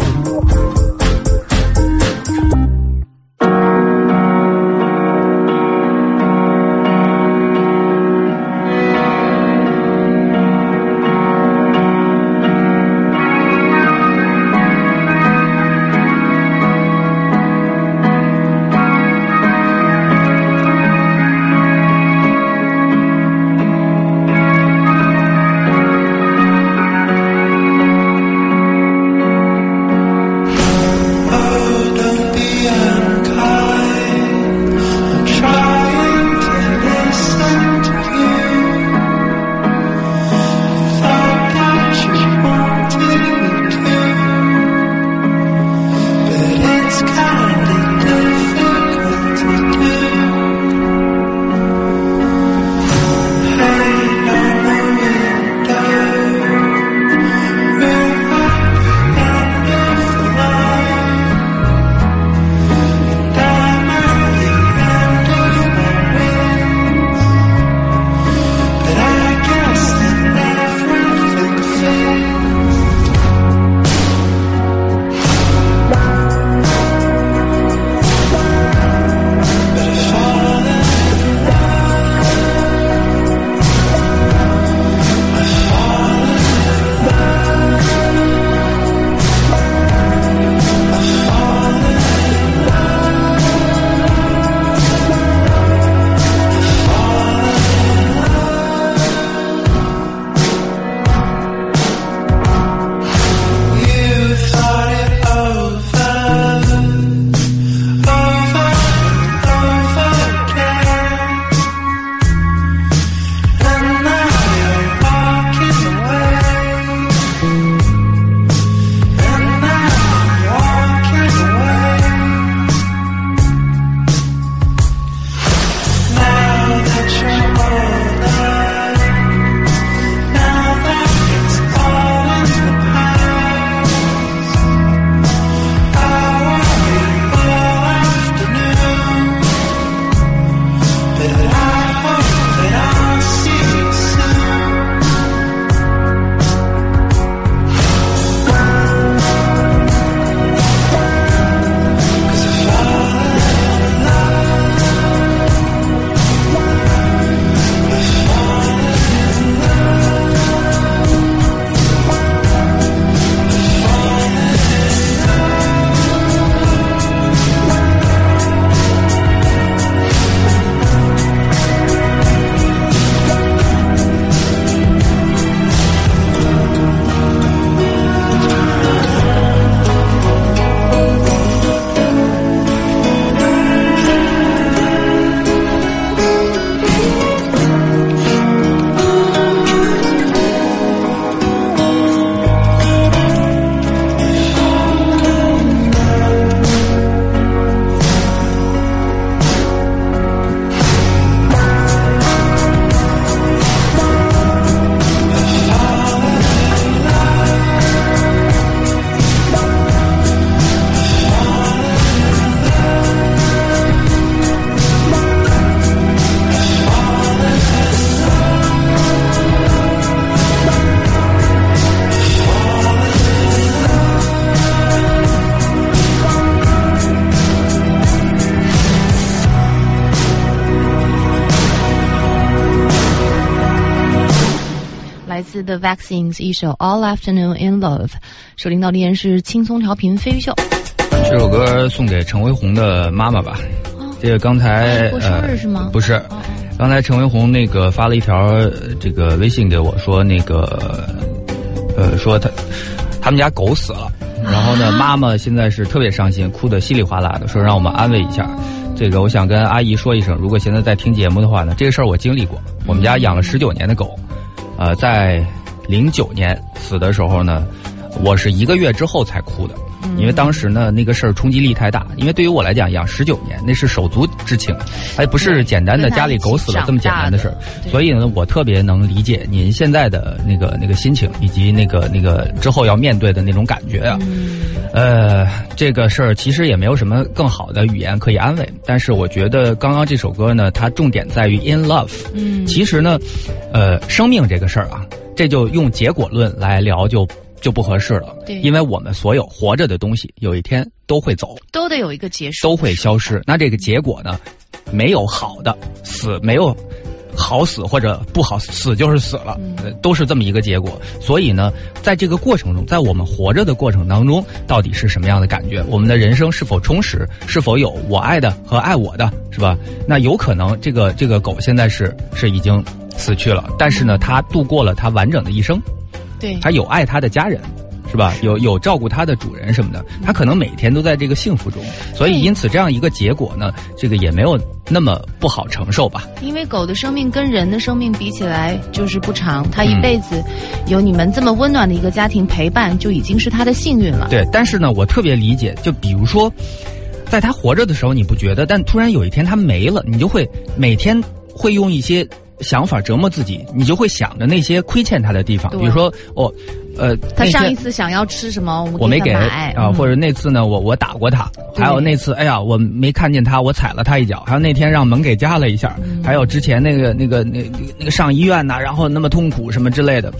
The Vaccines 一首 All Afternoon in Love，收听到的依然是轻松调频飞鱼秀。这首歌送给陈维红的妈妈吧。这个刚才过生日呃是吗？不是，刚才陈维红那个发了一条呃这个微信给我说那个呃说他他们家狗死了，然后呢妈妈现在是特别伤心，哭得稀里哗啦的，说让我们安慰一下。这个我想跟阿姨说一声，如果现在在听节目的话呢，这个事儿我经历过，我们家养了十九年的狗，呃，在零九年死的时候呢，我是一个月之后才哭的。因为当时呢，那个事儿冲击力太大。因为对于我来讲，养十九年那是手足之情，还不是简单的家里狗死了这么简单的事儿。所以呢，我特别能理解您现在的那个那个心情，以及那个那个之后要面对的那种感觉啊。呃，这个事儿其实也没有什么更好的语言可以安慰，但是我觉得刚刚这首歌呢，它重点在于 in love。嗯，其实呢，呃，生命这个事儿啊，这就用结果论来聊就就不合适了。对因为我们所有活着的东西，有一天都会走，都得有一个结束，都会消失。那这个结果呢，没有好的死，没有好死或者不好死，死就是死了，呃都是这么一个结果。所以呢，在这个过程中，在我们活着的过程当中，到底是什么样的感觉？我们的人生是否充实？是否有我爱的和爱我的，是吧？那有可能这个这个狗现在是是已经死去了，但是呢，它度过了它完整的一生。对，它有爱它的家人，是吧？有有照顾它的主人什么的，它可能每天都在这个幸福中，所以因此这样一个结果呢，这个也没有那么不好承受吧？因为狗的生命跟人的生命比起来就是不长，它一嗯辈子有你们这么温暖的一个家庭陪伴，就已经是它的幸运了。对，但是呢，我特别理解，就比如说，在它活着的时候你不觉得，但突然有一天它没了，你就会每天会用一些。想法折磨自己，你就会想着那些亏欠他的地方，比如说我，呃，他上一次想要吃什么，我没给啊，嗯。或者那次呢，我我打过他，还有那次，哎呀，我没看见他，我踩了他一脚，还有那天让门给夹了一下，嗯。还有之前那个那个那那那个上医院呐，然后那么痛苦什么之类的，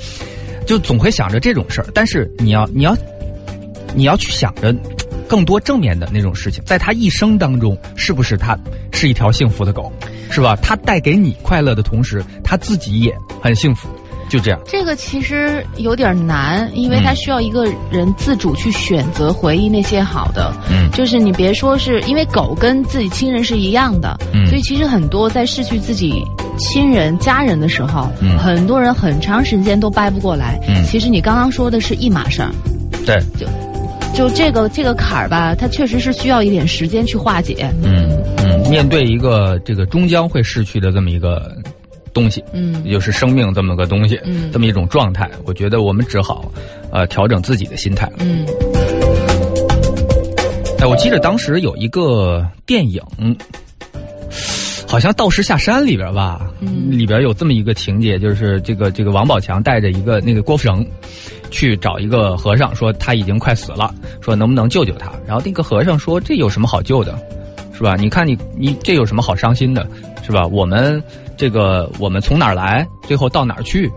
就总会想着这种事儿。但是你要你要你要去想着更多正面的那种事情，在他一生当中，是不是他是一条幸福的狗，是吧？他带给你快乐的同时，他自己也很幸福，就这样。这个其实有点难，因为他需要一个人自主去选择回忆那些好的。嗯就是你别说是因为狗跟自己亲人是一样的，嗯所以其实很多在失去自己亲人、家人的时候，嗯很多人很长时间都掰不过来。嗯其实你刚刚说的是一码事儿，对，就这个这个坎儿吧，它确实是需要一点时间去化解。嗯嗯，面对一个这个终将会逝去的这么一个东西，嗯也就是生命这么个东西，嗯这么一种状态，我觉得我们只好呃调整自己的心态。嗯哎，我记得当时有一个电影，好像《道士下山》里边吧，嗯里边有这么一个情节，就是这个这个王宝强带着一个那个郭富城去找一个和尚，说他已经快死了，说能不能救救他？然后那个和尚说这有什么好救的，是吧？你看你你这有什么好伤心的，是吧？我们这个我们从哪儿来，最后到哪儿去，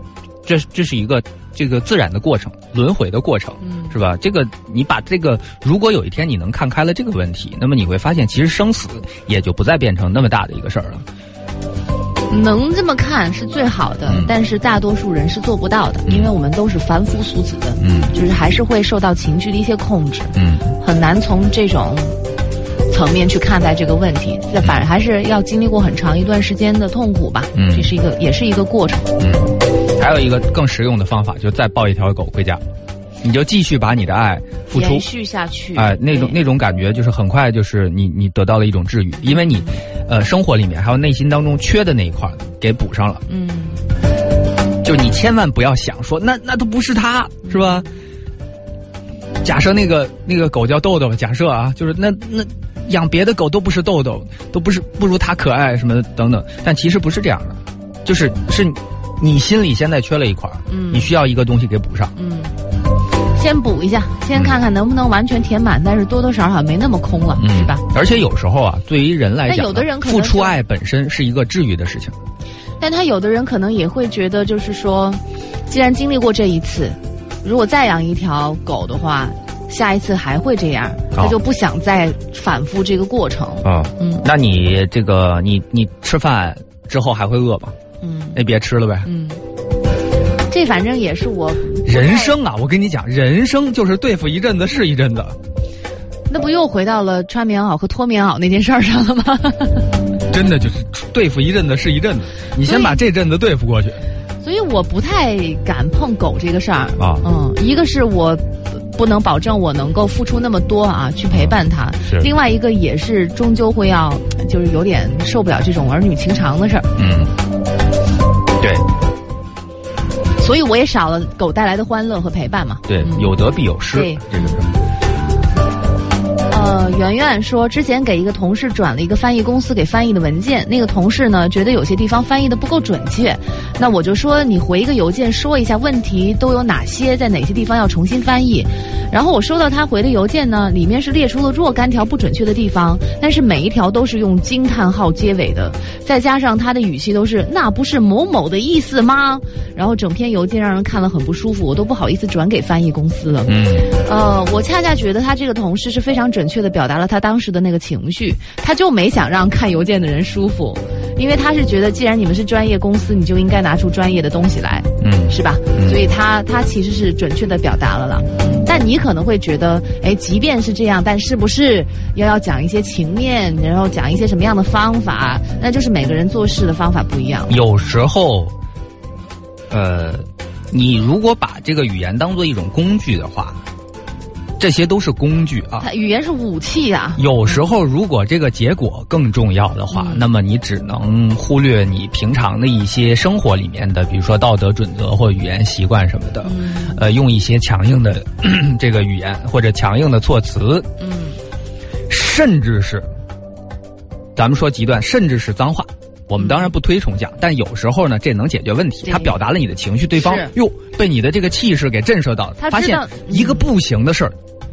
这这是一个这个自然的过程，轮回的过程。是吧？这个你把这个，如果有一天你能看开了这个问题，那么你会发现，其实生死也就不再变成那么大的一个事儿了。能这么看是最好的，嗯。但是大多数人是做不到的，因为我们都是凡夫俗子的，嗯。就是还是会受到情绪的一些控制，嗯。很难从这种层面去看待这个问题。那反而还是要经历过很长一段时间的痛苦吧，嗯。这是一个也是一个过程。嗯，还有一个更实用的方法，就再抱一条狗回家，你就继续把你的爱付出延。续下去，哎、那种那种感觉就是很快就是你你得到了一种治愈，因为你，呃，生活里面还有内心当中缺的那一块儿给补上了。嗯就你千万不要想说那那都不是他，是吧？假设那个那个狗叫豆豆，假设啊，就是那那养别的狗都不是豆豆，都不是不如它可爱什么的等等，但其实不是这样的，就是是你心里现在缺了一块儿，嗯你需要一个东西给补上。嗯。先补一下，先看看能不能完全填满，但是多多少少没那么空了，是吧？而且有时候啊，对于人来讲呢，但有的人可能付出爱本身是一个治愈的事情。但他有的人可能也会觉得，就是说，既然经历过这一次，如果再养一条狗的话，下一次还会这样，他就不想再反复这个过程。啊，嗯那你这个你你吃饭之后还会饿吗？嗯那别吃了呗。嗯，这这反正也是我人生啊，我跟你讲，人生就是对付一阵子是一阵子，那不又回到了穿棉袄和脱棉袄那件事儿上了吗？真的就是对付一阵子是一阵子。你先把这阵子对付过去。所以我不太敢碰狗这个事儿。啊。嗯，一个是我不能保证我能够付出那么多啊，去陪伴它；是。另外一个也是终究会要，就是有点受不了这种儿女情长的事儿，嗯，对所以我也少了狗带来的欢乐和陪伴嘛。对，嗯有得必有失对，这个是。呃，圆圆说之前给一个同事转了一个翻译公司给翻译的文件，那个同事呢觉得有些地方翻译的不够准确，那我就说你回一个邮件说一下问题都有哪些，在哪些地方要重新翻译。然后我收到他回的邮件呢，里面是列出了若干条不准确的地方，但是每一条都是用惊叹号结尾的，再加上他的语气都是那不是某某的意思吗？然后整篇邮件让人看了很不舒服，我都不好意思转给翻译公司了。嗯呃，我恰恰觉得他这个同事是非常准确的表达了他当时的那个情绪，他就没想让看邮件的人舒服，因为他是觉得既然你们是专业公司，你就应该拿出专业的东西来，嗯是吧？嗯所以他他其实是准确的表达了了。但你可能会觉得，哎，即便是这样，但是不是要要讲一些情面，然后讲一些什么样的方法？那就是每个人做事的方法不一样。有时候，呃，你如果把这个语言当做一种工具的话，这些都是工具啊。他语言是武器啊。有时候，如果这个结果更重要的话，嗯那么你只能忽略你平常的一些生活里面的，比如说道德准则或语言习惯什么的，嗯呃，用一些强硬的 这个语言或者强硬的措辞，嗯甚至是咱们说极端，甚至是脏话。我们当然不推崇讲，但有时候呢，这能解决问题。他表达了你的情绪，对方哟被你的这个气势给震慑到了，发现一个不行的事儿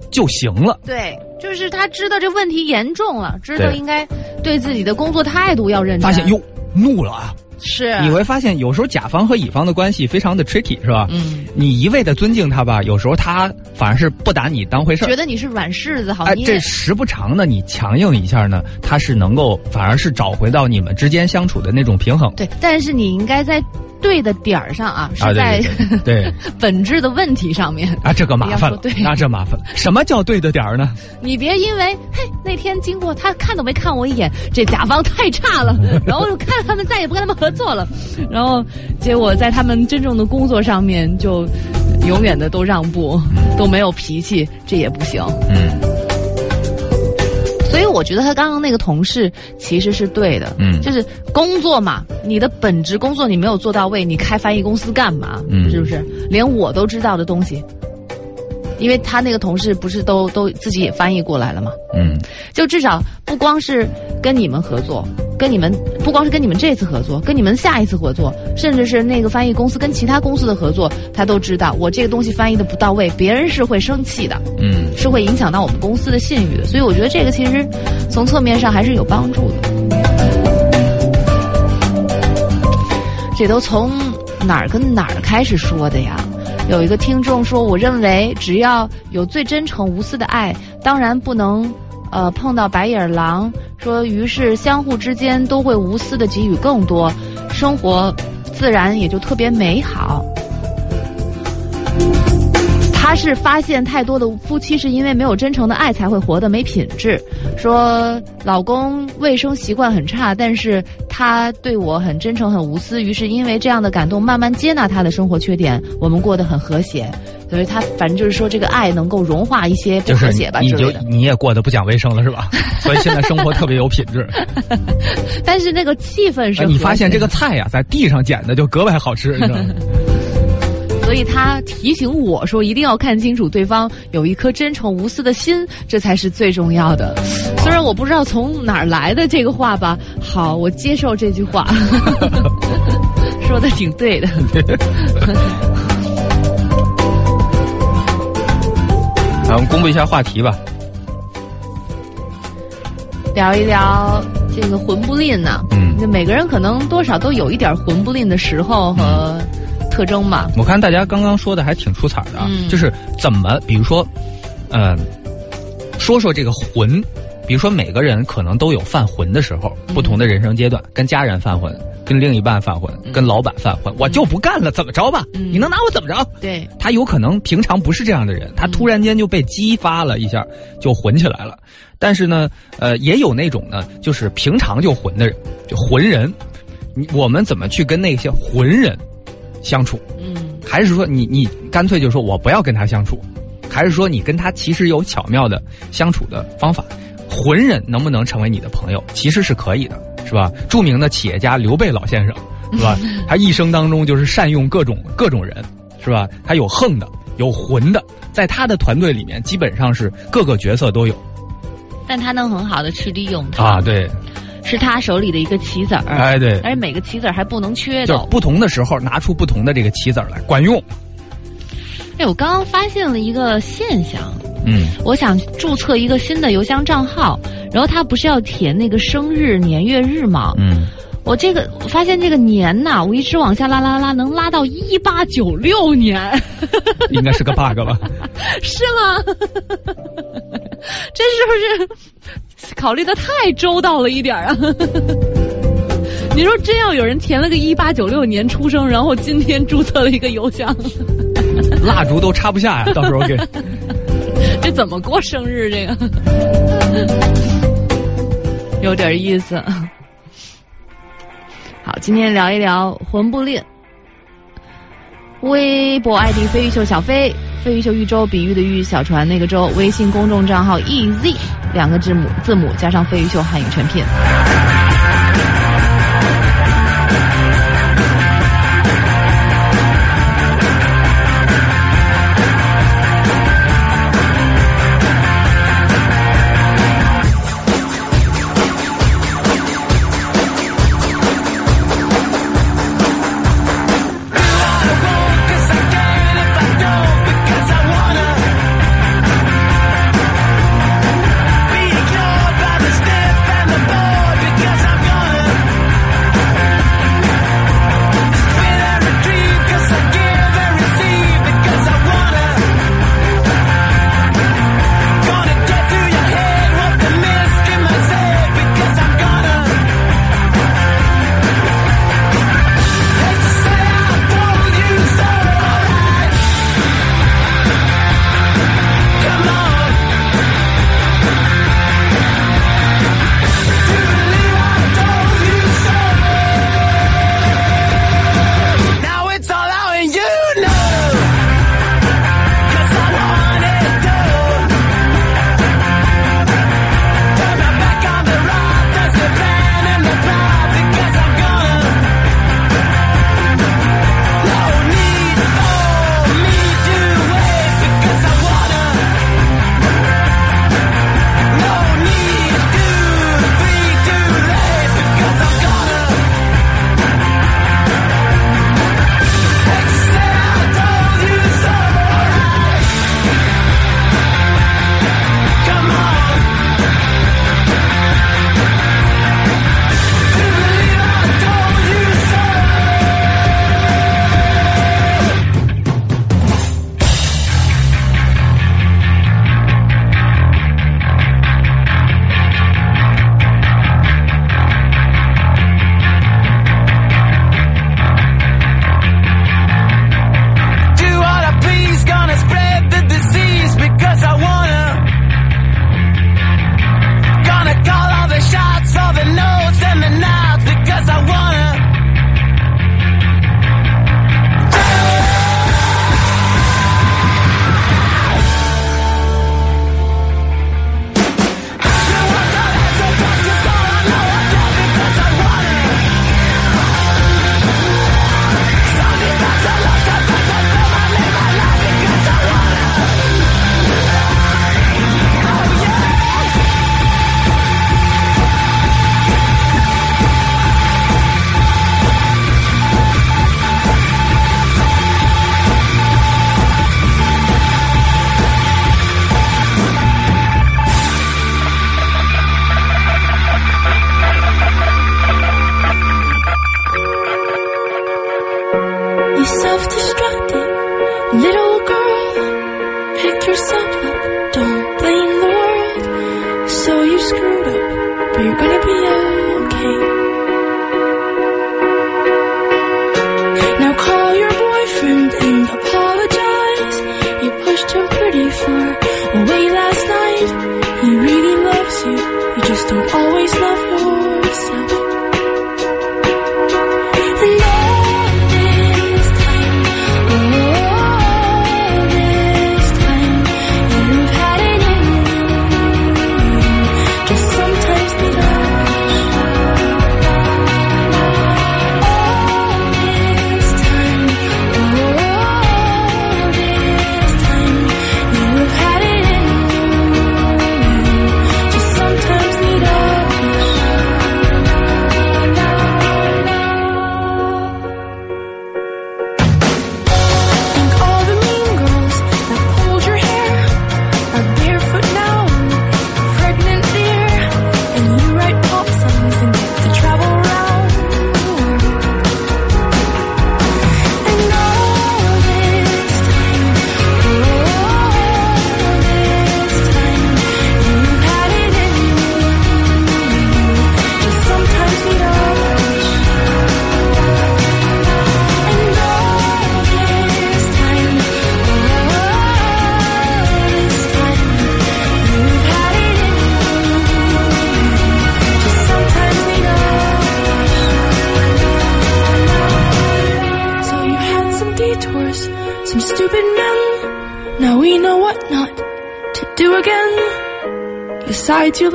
就行了。对，就是他知道这问题严重了，知道应该对自己的工作态度要认真。发现哟怒了啊！是你会发现，有时候甲方和乙方的关系非常的 tricky，是吧？嗯，你一味的尊敬他吧，有时候他反而是不打你当回事儿觉。得你是软柿子好哎，这时不常的你强硬一下呢，他是能够反而是找回到你们之间相处的那种平衡。对，但是你应该在对的点儿上啊，是啊，在对 本质的问题上面。啊，这个麻烦了那这麻烦了。什么叫对的点儿呢？你别因为嘿那天经过他看都没看我一眼，这甲方太差了，然后就看他们再也不跟他们合作了，然后结果在他们真正的工作上面就永远的都让步，都没有脾气，这也不行。嗯所以我觉得他刚刚那个同事其实是对的，嗯就是工作嘛，你的本职工作你没有做到位，你开翻译公司干嘛？嗯是不是？连我都知道的东西，因为他那个同事不是都都自己也翻译过来了吗？嗯就至少不光是跟你们合作，跟你们不光是跟你们这次合作，跟你们下一次合作，甚至是那个翻译公司跟其他公司的合作，他都知道我这个东西翻译的不到位，别人是会生气的。嗯是会影响到我们公司的信誉的，所以我觉得这个其实从侧面上还是有帮助的。这都从哪儿跟哪儿开始说的呀？有一个听众说，我认为只要有最真诚无私的爱，当然不能呃碰到白眼狼。说于是相互之间都会无私的给予更多，生活自然也就特别美好。他是发现太多的夫妻是因为没有真诚的爱才会活得没品质。说老公卫生习惯很差，但是他对我很真诚很无私，于是因为这样的感动，慢慢接纳他的生活缺点，我们过得很和谐。所以他反正就是说这个爱能够融化一些不就是和谐吧你就之类的。你也过得不讲卫生了是吧？所以现在生活特别有品质。但是那个气氛是你发现这个菜呀，在地上捡的就格外好吃，你知道吗？所以他提醒我说，一定要看清楚对方有一颗真诚无私的心，这才是最重要的。虽然我不知道从哪儿来的这个话吧，好，我接受这句话，说的挺对的。我们公布一下话题吧。聊一聊这个魂不吝呐、嗯就每个人可能多少都有一点魂不吝的时候和特征嘛。我看大家刚刚说的还挺出彩的啊，嗯就是怎么，比如说，呃，说说这个混，比如说每个人可能都有犯浑的时候，嗯不同的人生阶段，跟家人犯浑，跟另一半犯浑，跟老板犯浑，我就不干了，怎么着吧？嗯你能拿我怎么着？对，他有可能平常不是这样的人，他突然间就被激发了一下，就混起来了。但是呢，呃，也有那种呢，就是平常就混的人，就混人。你我们怎么去跟那些混人相处？嗯还是说你你干脆就说我不要跟他相处？还是说你跟他其实有巧妙的相处的方法？浑人能不能成为你的朋友？其实是可以的，是吧？著名的企业家刘备老先生，是吧？他一生当中就是善用各种各种人，是吧？他有横的，有浑的，在他的团队里面，基本上是各个角色都有但他能很好的去利用他，啊。对，是他手里的一个棋子儿，哎对，而且每个棋子儿还不能缺的。就不同的时候拿出不同的这个棋子儿来，管用。哎，我刚刚发现了一个现象，嗯我想注册一个新的邮箱账号，然后他不是要填那个生日、年月日吗？嗯，我这个我发现这个年呐，我一直往下拉拉拉，能拉到一八九六年，应该是个 bug 吧？是吗？这是不是考虑的太周到了一点儿啊？你说真要有人填了个一八九六年出生，然后今天注册了一个邮箱，蜡烛都插不下呀，到时候给。这怎么过生日？这个 有点意思。好，今天聊一聊魂不吝。微博 ID 飞鱼秀小飞，飞鱼秀玉舟，比喻的喻，小船那个舟。微信公众账号 EZ 两个字母字母加上飞鱼秀汉语全拼。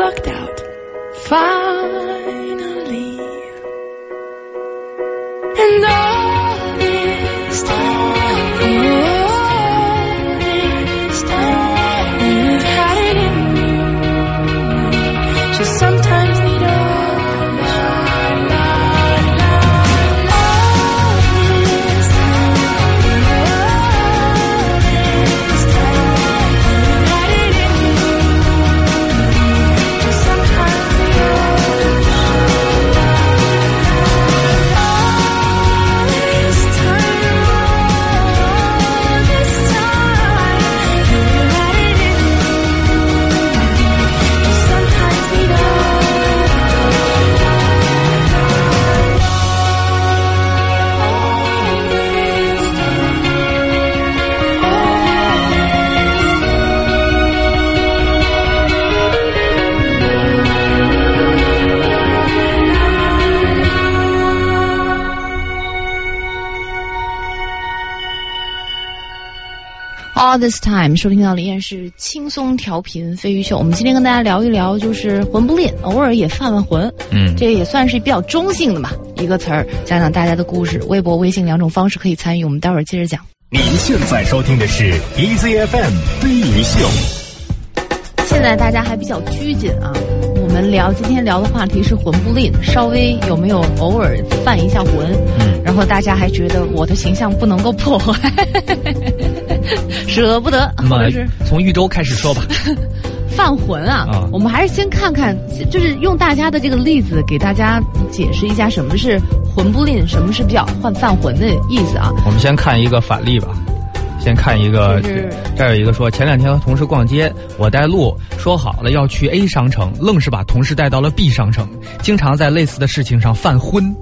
lockdown. All this time，收听到的依然是轻松调频飞鱼秀。我们今天跟大家聊一聊，就是魂不吝，偶尔也犯犯浑。嗯这也算是比较中性的吧，一个词儿，讲讲大家的故事。微博、微信两种方式可以参与，我们待会儿接着讲。您现在收听的是 EZFM 飞鱼秀。现在大家还比较拘谨啊，我们聊今天聊的话题是魂不吝，稍微有没有偶尔犯一下魂？嗯，然后大家还觉得我的形象不能够破坏，舍不得，那么或者是从豫州开始说吧。犯浑啊，啊我们还是先看看，就是用大家的这个例子给大家解释一下什么是魂不吝，什么是比较犯犯浑的意思啊。我们先看一个反例吧。先看一个，是这儿有一个说，前两天和同事逛街，我带路，说好了要去 A 商城，愣是把同事带到了 B 商城，经常在类似的事情上犯昏。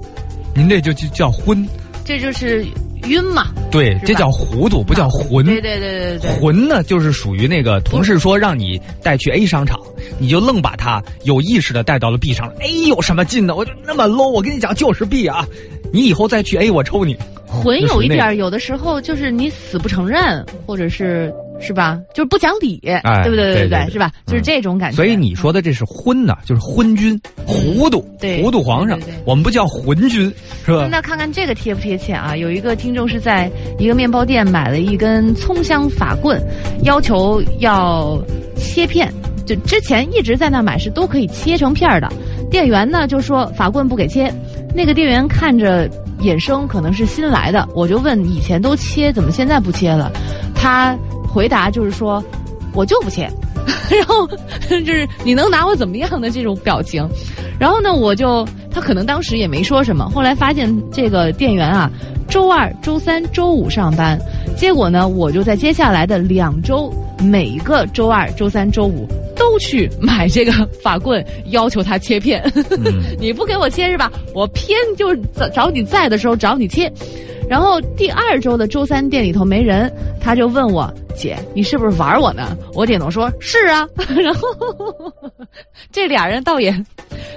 您这就就叫昏，这就是晕嘛，对，这叫糊涂，不叫混。对对对对对。混呢，就是属于那个同事说让你带去 A 商场，你就愣把他有意识的带到了 B 商场。哎，有什么劲呢？我就那么 low，我跟你讲就是 B 啊！你以后再去 A，我抽你。魂就属于那个有一点，有的时候就是你死不承认，或者是是吧？就是不讲理，哎对不对？对对是吧？就是这种感觉。所以你说的这是昏呐，就是昏君、糊涂、对糊涂皇上。我们不叫昏君，是吧？那看看这个贴不贴切啊？有一个听众是在一个面包店买了一根葱香法棍，要求要切片。就之前一直在那买是都可以切成片儿的，店员呢就说法棍不给切。那个店员看着衍生可能是新来的，我就问以前都切，怎么现在不切了？他回答就是说，我就不签。然后 就是你能拿我怎么样的这种表情，然后呢，我就他可能当时也没说什么，后来发现这个店员啊，周二、周三、周五上班，结果呢，我就在接下来的两周，每一个周二、周三、周五都去买这个法棍，要求他切片。你不给我切是吧？我偏就是找找你在的时候找你切。然后第二周的周三店里头没人，他就问我姐，你是不是玩我呢？我点头说是啊。然后 这俩人倒也，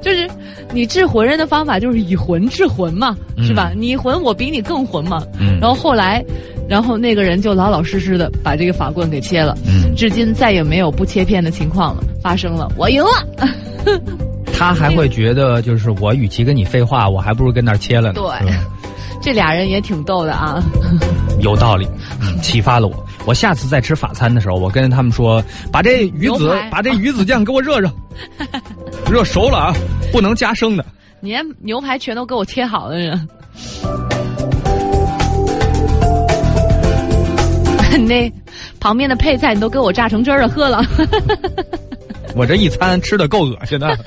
就是你治魂人的方法就是以魂治魂嘛，是吧？你魂我比你更魂嘛。嗯然后后来，然后那个人就老老实实的把这个法棍给切了，嗯至今再也没有不切片的情况了，发生了，我赢了。他还会觉得，就是我与其跟你废话，我还不如跟那儿切了呢。对这俩人也挺逗的啊。有道理，嗯 启发了我。我下次再吃法餐的时候，我跟他们说，把这鱼子，把这鱼子酱给我热热，热熟了啊，不能加生的。你连牛排全都给我切好了呢。那旁边的配菜你都给我榨成汁儿了喝了。我这一餐吃的够恶心的。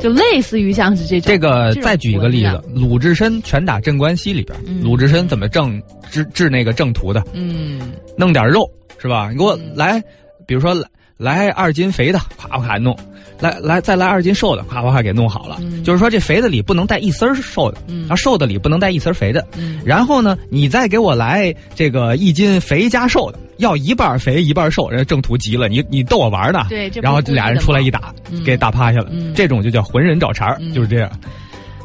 就类似于像是这种。这个再举一个例子，鲁智深拳打镇关西里边，嗯鲁智深怎么正治治那个正途的？嗯，弄点肉是吧？你给我来，比如说来来二斤肥的，夸夸弄；来来再来二斤瘦的，夸夸夸给弄好了。就是说这肥的里不能带一丝儿瘦的，嗯然后瘦的里不能带一丝儿肥的。嗯然后呢，你再给我来这个一斤肥加瘦的，要一半肥一半瘦，人家正途急了，你你逗我玩呢？对然后俩人出来一打，嗯给打趴下了。嗯这种就叫浑人找茬儿，就是这样。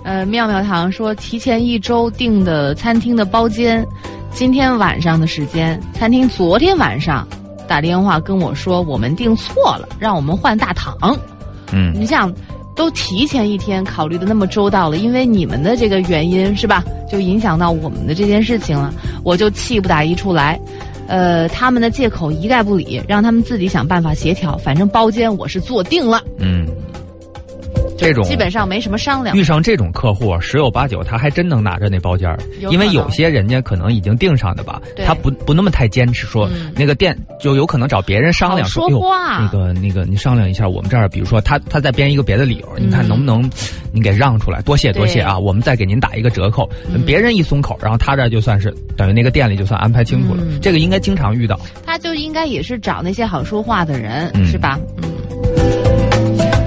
呃，妙妙堂说提前一周订的餐厅的包间，今天晚上的时间，餐厅昨天晚上打电话跟我说我们订错了，让我们换大堂。嗯，你想，都提前一天考虑的那么周到了，因为你们的这个原因是吧，就影响到我们的这件事情了，我就气不打一处来。呃，他们的借口一概不理，让他们自己想办法协调。反正包间我是坐定了，嗯，这种基本上没什么商量遇。上这种客户，十有八九他还真能拿着那包间因为有些人家可能已经订上的吧，他不不那么太坚持说、嗯那个店就有可能找别人商量说，说话那个那个你商量一下，我们这儿比如说他他再编一个别的理由，你看嗯能不能你给让出来，多谢多谢啊，我们再给您打一个折扣，嗯别人一松口，然后他这儿就算是等于那个店里就算安排清楚了，嗯这个应该经常遇到。他就应该也是找那些好说话的人，嗯是吧？嗯。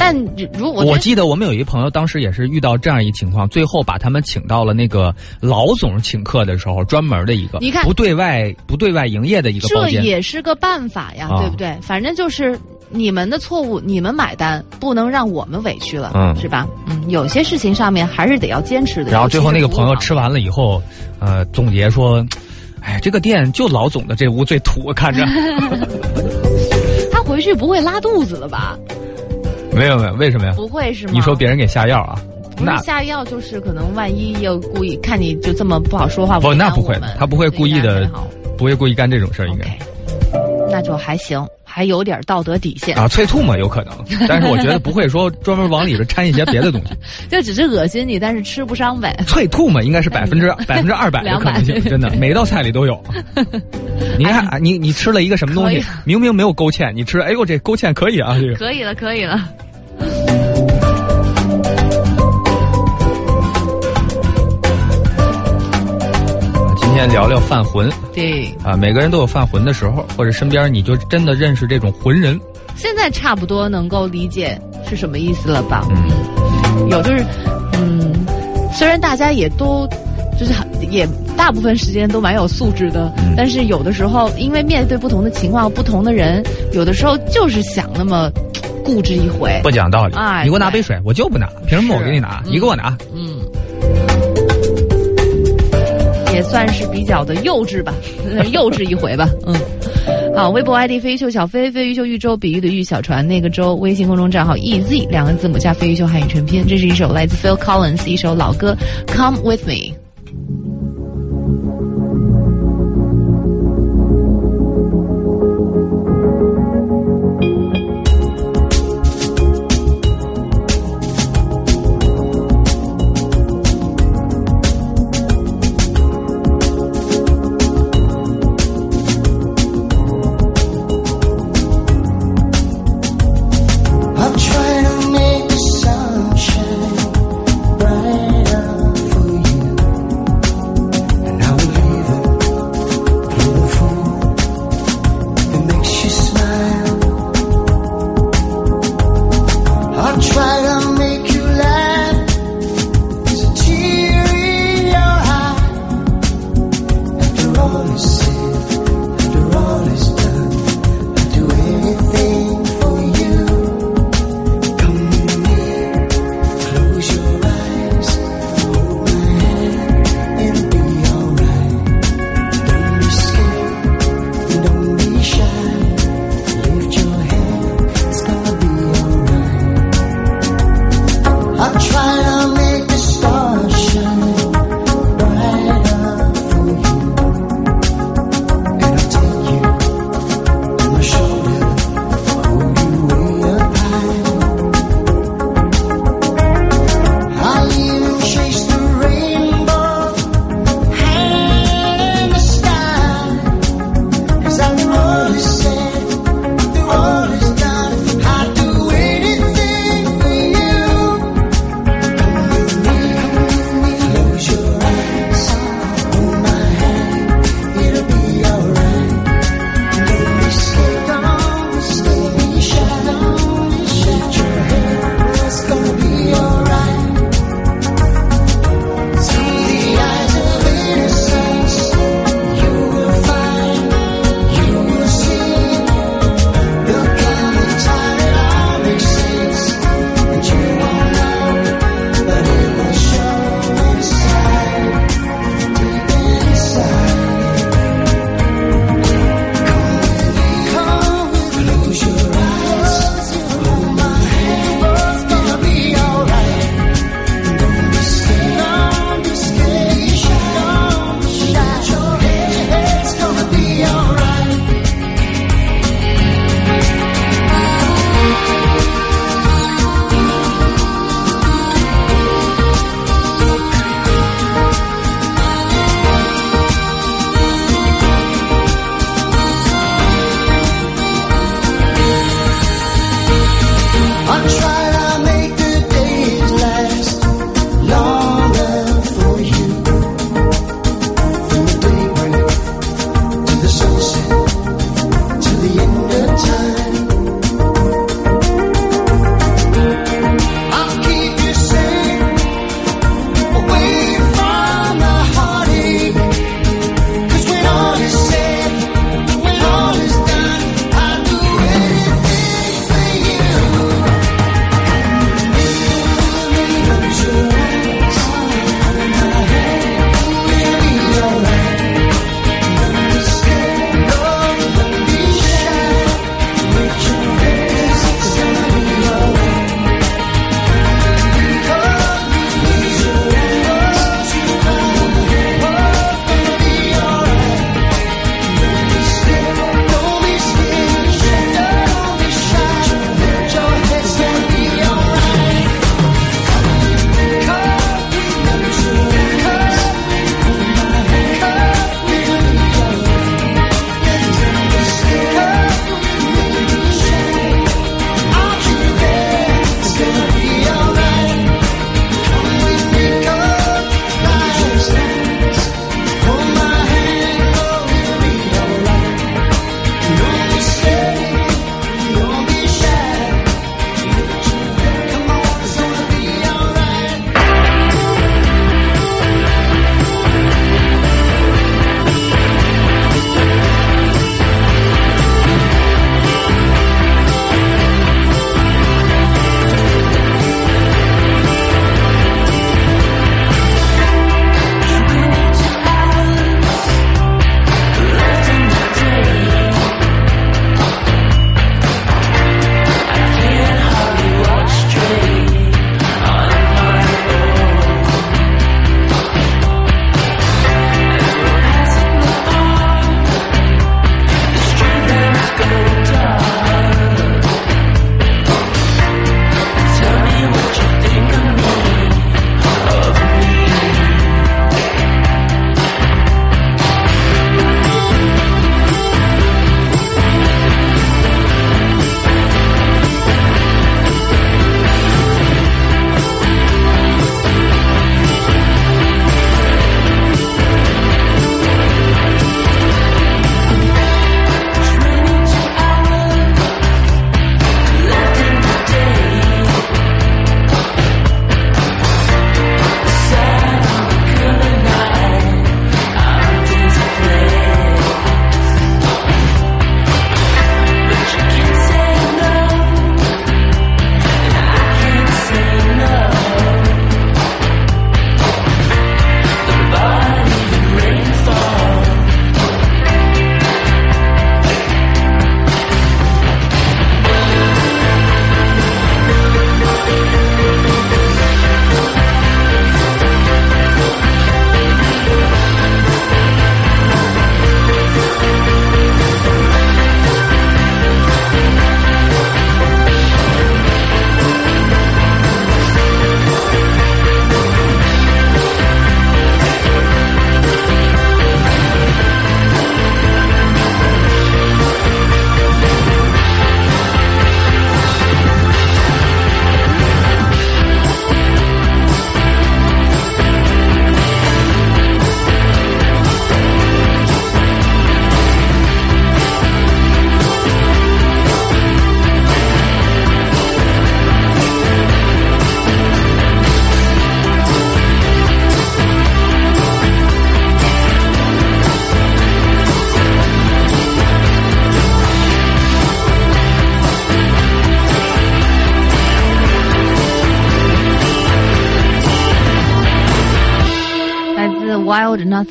但如果我记得我们有一个朋友，当时也是遇到这样一情况，最后把他们请到了那个老总请客的时候，专门的一个你看不对外不对外营业的一个包这间。也是个办法呀，啊对不对？反正就是你们的错误，你们买单，不能让我们委屈了，嗯是吧？嗯，有些事情上面还是得要坚持的。然后最后那个朋友吃完了以后，呃，总结说：“哎，这个店就老总的这屋最土，看着。他回去不会拉肚子了吧？”没有没有，为什么呀？不会是吗？你说别人给下药啊？不那是下药，就是可能万一又故意看你就这么不好说话，不，那不会他不会故意的不会故意干这种事儿，应该。那就还行，还有点道德底线。啊，催吐嘛有可能，但是我觉得不会说专门往里边掺一些别的东西。就只是恶心你，但是吃不伤呗。脆吐嘛，应该是百分之百分之二百的可能性，真的，每道菜里都有。你看，啊你你吃了一个什么东西，明明没有勾芡，你吃，哎呦，这勾芡可以啊，这个。可以了，可以了。天聊聊犯浑对，啊，每个人都有犯浑的时候，或者身边你就真的认识这种浑人。现在差不多能够理解是什么意思了吧？嗯，有就是，嗯，虽然大家也都就是很也大部分时间都蛮有素质的，嗯但是有的时候因为面对不同的情况、不同的人，有的时候就是想那么固执一回。不讲道理，哎你给我拿杯水，我就不拿，凭什么我给你拿？嗯你给我拿。嗯，也算是比较的幼稚吧，幼稚一回吧。嗯，好，微博 ID 飞鱼秀小飞，飞鱼秀玉州，比喻的玉，小船那个州，微信公众账号 EZ 两个字母加飞鱼秀汉语全拼。这是一首来自 Phil Collins 一首老歌《Come with Me》。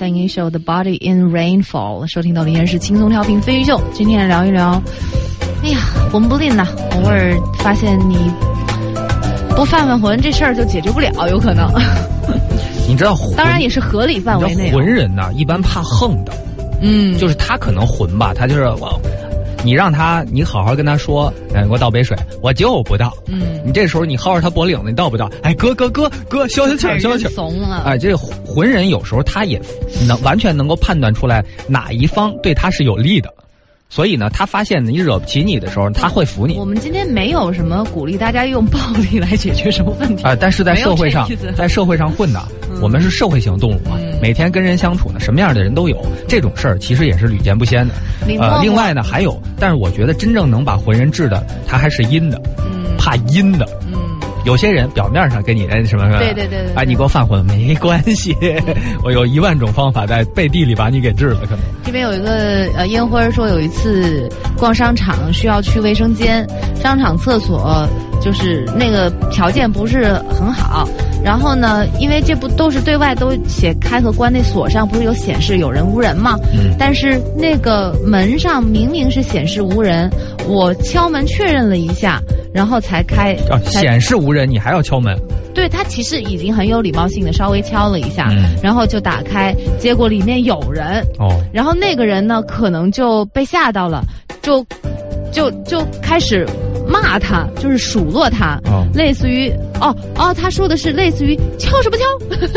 Wild Nothing 一首《The Body in Rainfall》，收听到的依然是轻松调频飞鱼秀。今天聊一聊，哎呀，魂不吝呐，偶尔发现你不犯犯浑，这事儿就解决不了，有可能。你知道魂，当然也是合理范围内啊。你知道浑人呐，一般怕横的，嗯，就是他可能混吧，他就是我。你让他，你好好跟他说，哎，给我倒杯水，我就不倒。嗯，你这时候你薅着他脖领子，你倒不倒？哎，哥哥哥哥，消消气儿，消消气儿。怂了。哎，这个浑人有时候他也能完全能够判断出来哪一方对他是有利的，所以呢，他发现你惹不起你的时候，他会服你。我们今天没有什么鼓励大家用暴力来解决什么问题。啊、但是在社会上，在社会上混的，嗯、我们是社会型动物嘛，嗯、每天跟人相处呢，什么样的人都有，这种事儿其实也是屡见不鲜的。呃，另外呢还有，但是我觉得真正能把浑人治的，他还是阴的，嗯，怕阴的，嗯。有些人表面上跟你哎什么什么，对对对对，哎，你给我犯浑没关系，我有一万种方法在背地里把你给治了，可能。这边有一个呃烟灰说有一次逛商场需要去卫生间，商场厕所就是那个条件不是很好，然后呢，因为这不都是对外都写开和关，那锁上不是有显示有人无人吗？嗯。但是那个门上明明是显示无人，我敲门确认了一下，然后才开。啊，显示无人。人你还要敲门？对他其实已经很有礼貌性的稍微敲了一下，嗯、然后就打开，结果里面有人。哦。然后那个人呢，可能就被吓到了，就就就开始骂他，就是数落他，哦、类似于哦哦，他说的是类似于敲什么敲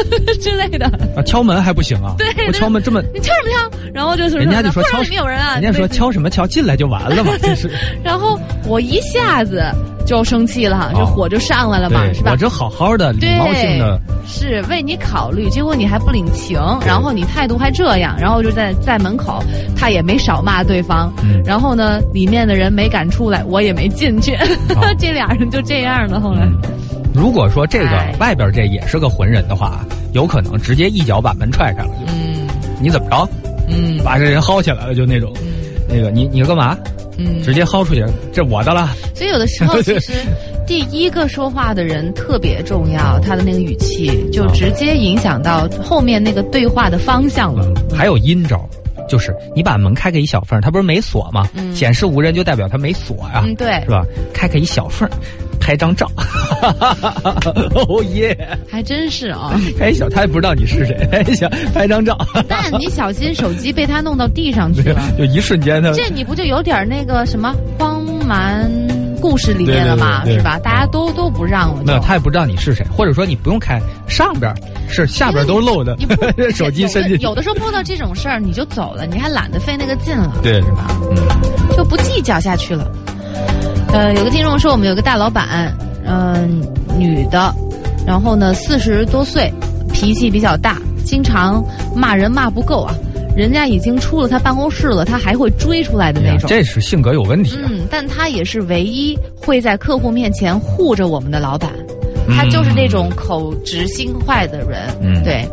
之类的。啊，敲门还不行啊？对，我敲门这么你敲什么敲？然后就是人家就说敲里面有人啊，人家说敲什么敲？进来就完了嘛，这是。然后我一下子就生气了，这火就上来了嘛，是吧我？这好好的礼对，貌性的，是为你考虑，结果你还不领情，然后你态度还这样，然后就在在门口，他也没少骂对方，嗯然后呢，里面的人没敢出来，我也没进去，这俩人就这样了。后来，嗯如果说这个哎外边这也是个浑人的话，有可能直接一脚把门踹开了。嗯你怎么着？嗯把这人薅起来了，就那种。那个你你干嘛？嗯，直接薅出去，这我的了。所以有的时候 其实第一个说话的人特别重要，他的那个语气就直接影响到后面那个对话的方向了。还有阴招，就是你把门开开一小缝儿，它不是没锁吗？嗯显示无人就代表它没锁呀、嗯，对是，吧？开开一小缝，拍张照。哦耶！还真是啊。拍一小，他也不知道你是谁，拍一小拍张照。但你小心手机被他弄到地上去了。就一瞬间他这你不就有点那个什么慌蛮故事里面了嘛？对对对对是吧？大家都都不让了就。没有，他也不知道你是谁，或者说你不用开，上边是下边都是漏的 手机伸进去。有的有的时候碰到这种事儿你就走了，你还懒得费那个劲了，对是吧？嗯，就不计较下去了。呃，有个听众说我们有个大老板，嗯、女的，然后呢四十多岁，脾气比较大，经常骂人骂不够啊。人家已经出了他办公室了，他还会追出来的那种。这是性格有问题啊。嗯，但他也是唯一会在客户面前护着我们的老板，嗯他就是那种口直心快的人。嗯对。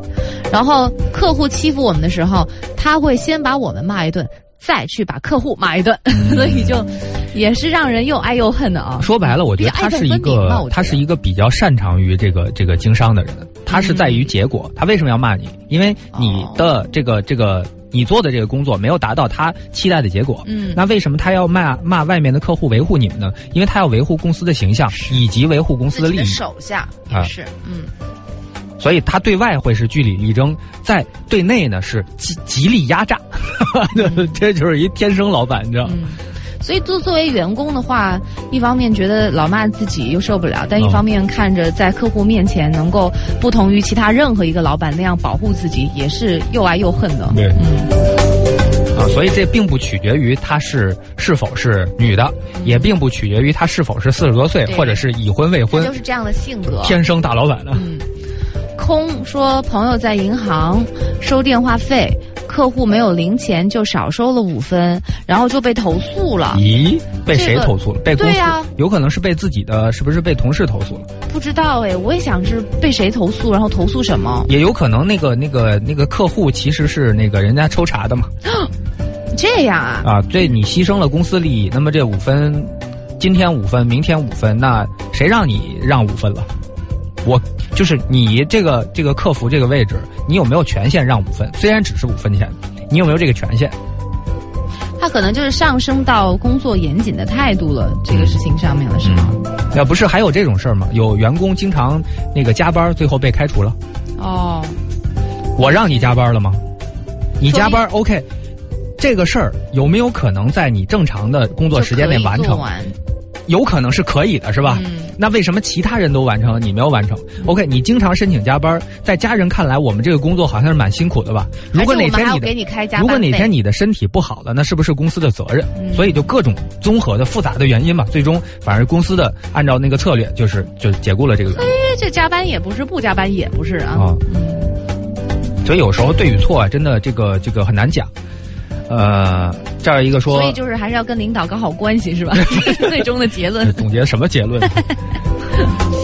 然后客户欺负我们的时候，他会先把我们骂一顿，再去把客户骂一顿，嗯 所以就也是让人又爱又恨的啊。说白了，我觉得他是一个他是一个比较擅长于这个这个经商的人，他是在于结果。他为什么要骂你？因为你的这个这个你做的这个工作没有达到他期待的结果。嗯那为什么他要骂骂外面的客户维护你们呢？因为他要维护公司的形象以及维护公司的的利益，手下也啊是，嗯，所以他对外会是据理力争，在对内呢是极极力压榨，这就是一天生老板，你知道？嗯所以作作为员工的话，一方面觉得老骂自己又受不了，但一方面看着在客户面前能够不同于其他任何一个老板那样保护自己，也是又爱又恨的。对嗯，啊，所以这并不取决于她是是否是女的，也并不取决于她是否是四十多岁或者是已婚未婚就，是这样的性格。天生大老板的。嗯，空说朋友在银行收电话费，客户没有零钱就少收了五分，然后就被投诉了。咦，被谁投诉了？被公司？对呀有可能是被自己的，是不是被同事投诉了？不知道哎，我也想是被谁投诉，然后投诉什么？也有可能那个那个那个客户其实是那个人家抽查的嘛。这样啊？啊，对你牺牲了公司利益，那么这五分，今天五分，明天五分，那谁让你让五分了？我就是你这个这个客服这个位置，你有没有权限让五分？虽然只是五分钱，你有没有这个权限？他可能就是上升到工作严谨的态度了，这个事情上面了，是吗？那不是还有这种事儿吗？有员工经常那个加班，最后被开除了。哦，我让你加班了吗？你加班 OK，这个事儿有没有可能在你正常的工作时间内完成？完有可能是可以的，是吧？嗯那为什么其他人都完成了，你没有完成？OK，你经常申请加班，在家人看来，我们这个工作好像是蛮辛苦的吧？如果哪天你的给你开加班如果哪天你的身体不好了，那是不是公司的责任？嗯所以就各种综合的复杂的原因吧，最终反而公司的按照那个策略，就是就解雇了这个员工。哎，这加班也不是，不加班也不是啊。啊所以有时候对与错啊，真的这个这个很难讲。呃，这儿一个说，所以就是还是要跟领导搞好关系，是吧？最终的结论。总结什么结论？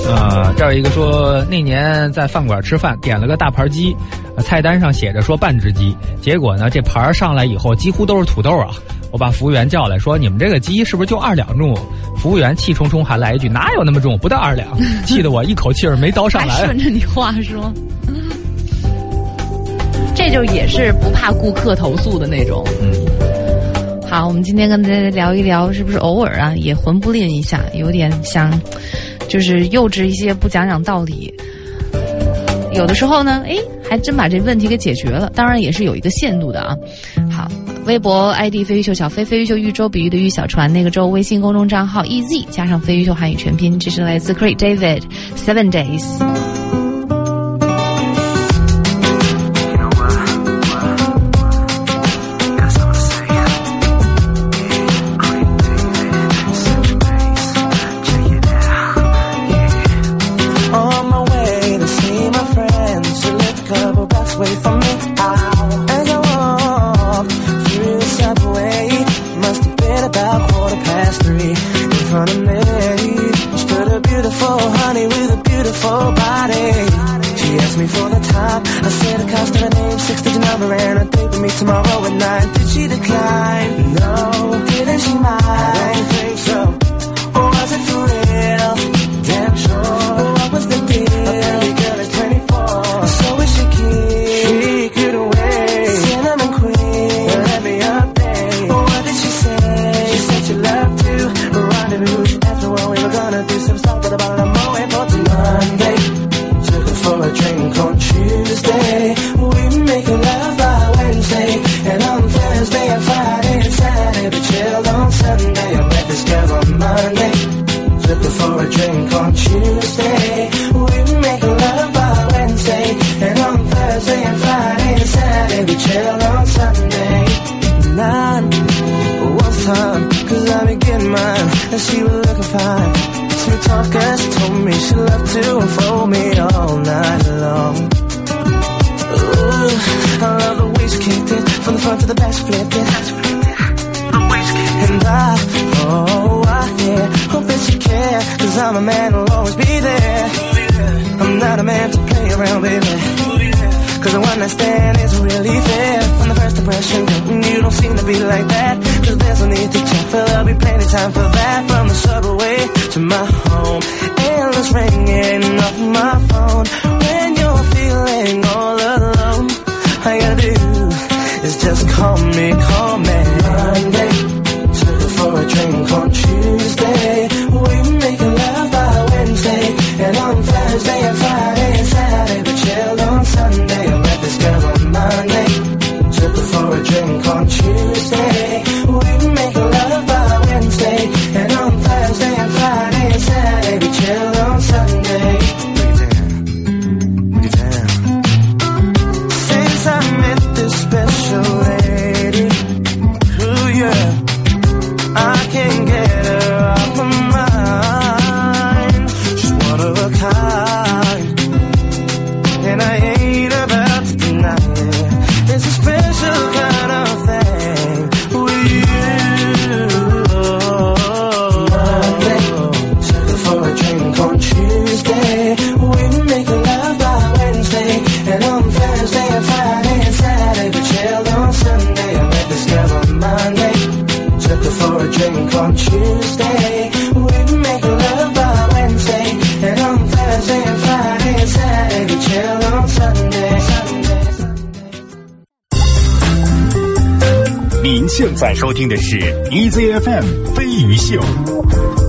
呃，这儿有一个说，那年在饭馆吃饭，点了个大盘鸡，呃菜单上写着说半只鸡，结果呢，这盘儿上来以后几乎都是土豆啊。我把服务员叫来说：“你们这个鸡是不是就二两重？”服务员气冲冲还来一句：“哪有那么重？不到二两！”气得我一口气儿没叨上来顺。着你话说，这就也是不怕顾客投诉的那种。嗯，好，我们今天跟大家聊一聊，是不是偶尔啊也混不吝一下，有点想就是幼稚一些，不讲讲道理。有的时候呢，哎，还真把这问题给解决了，当然也是有一个限度的啊。好，微博 ID 飞鱼秀小飞，飞鱼秀豫州比喻的喻小船那个州，微信公众账号 EZ 加上飞鱼秀汉语全拼，这是来自 Great David Seven Days。听的是 EZFM 飞鱼秀。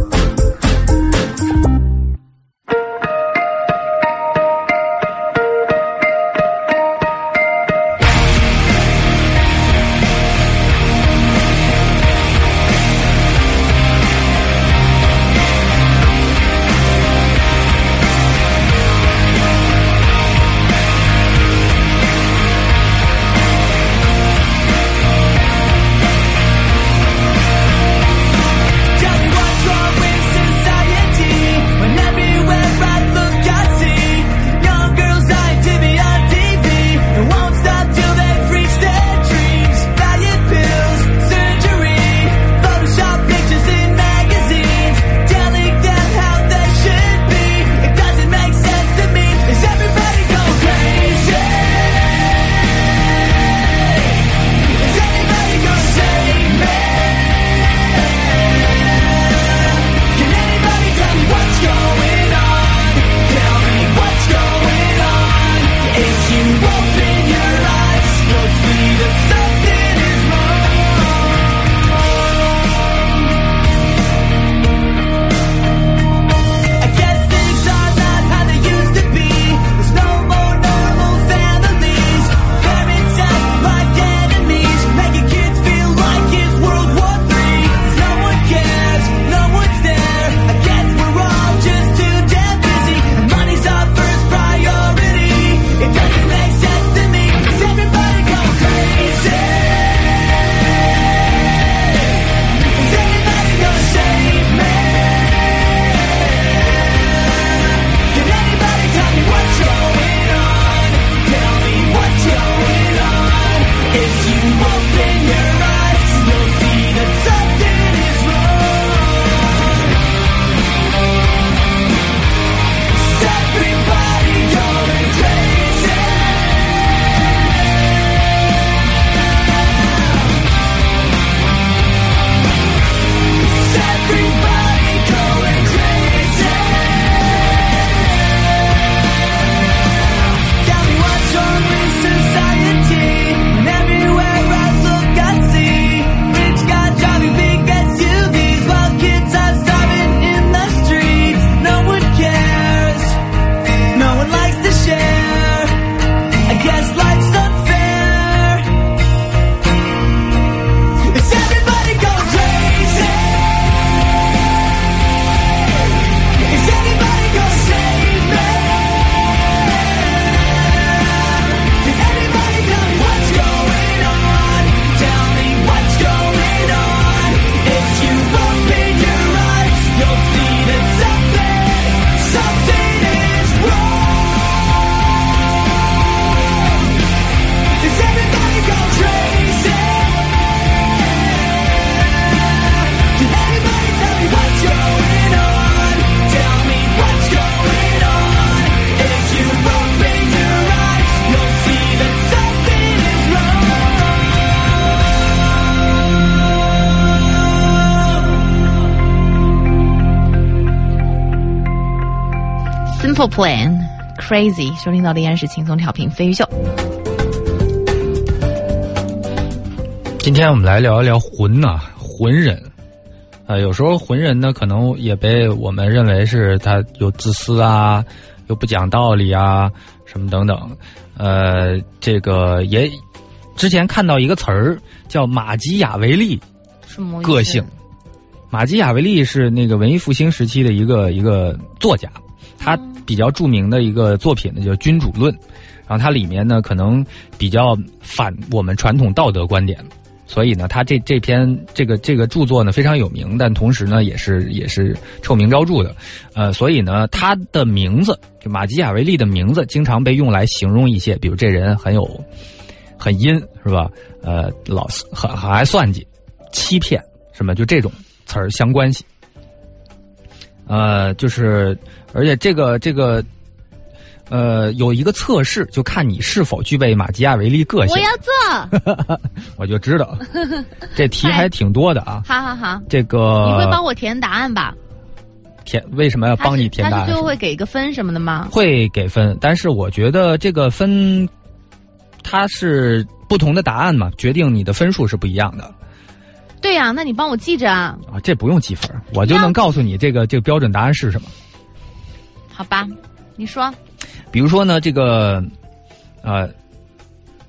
Plan Crazy，收听到的依然是轻松调频飞鱼秀。今天我们来聊一聊浑呐、浑人。呃，有时候浑人呢，可能也被我们认为是他有自私啊，又不讲道理啊，什么等等。呃，这个也之前看到一个词儿叫马基雅维利什么个性。马基雅维利是那个文艺复兴时期的一个一个作家，他比较著名的一个作品呢叫《君主论》，然后它里面呢可能比较反我们传统道德观点。所以呢，他这这篇这个这个著作呢非常有名，但同时呢也是也是臭名昭著的，呃，所以呢他的名字就马基雅维利的名字经常被用来形容一些，比如这人很有很阴是吧？呃，老很很爱算计、欺骗什么，就这种词儿相关系。呃，就是而且这个这个。呃，有一个测试，就看你是否具备马基亚维利个性。我要做，我就知道，这题还挺多的啊。好好好，这个你会帮我填答案吧？填为什么要帮你填答案？最后会给一个分什么的吗？会给分，但是我觉得这个分，它是不同的答案嘛，决定你的分数是不一样的。对呀、那你帮我记着啊。啊，这不用记分，我就能告诉你这个这个标准答案是什么。好吧，你说。比如说呢，这个呃，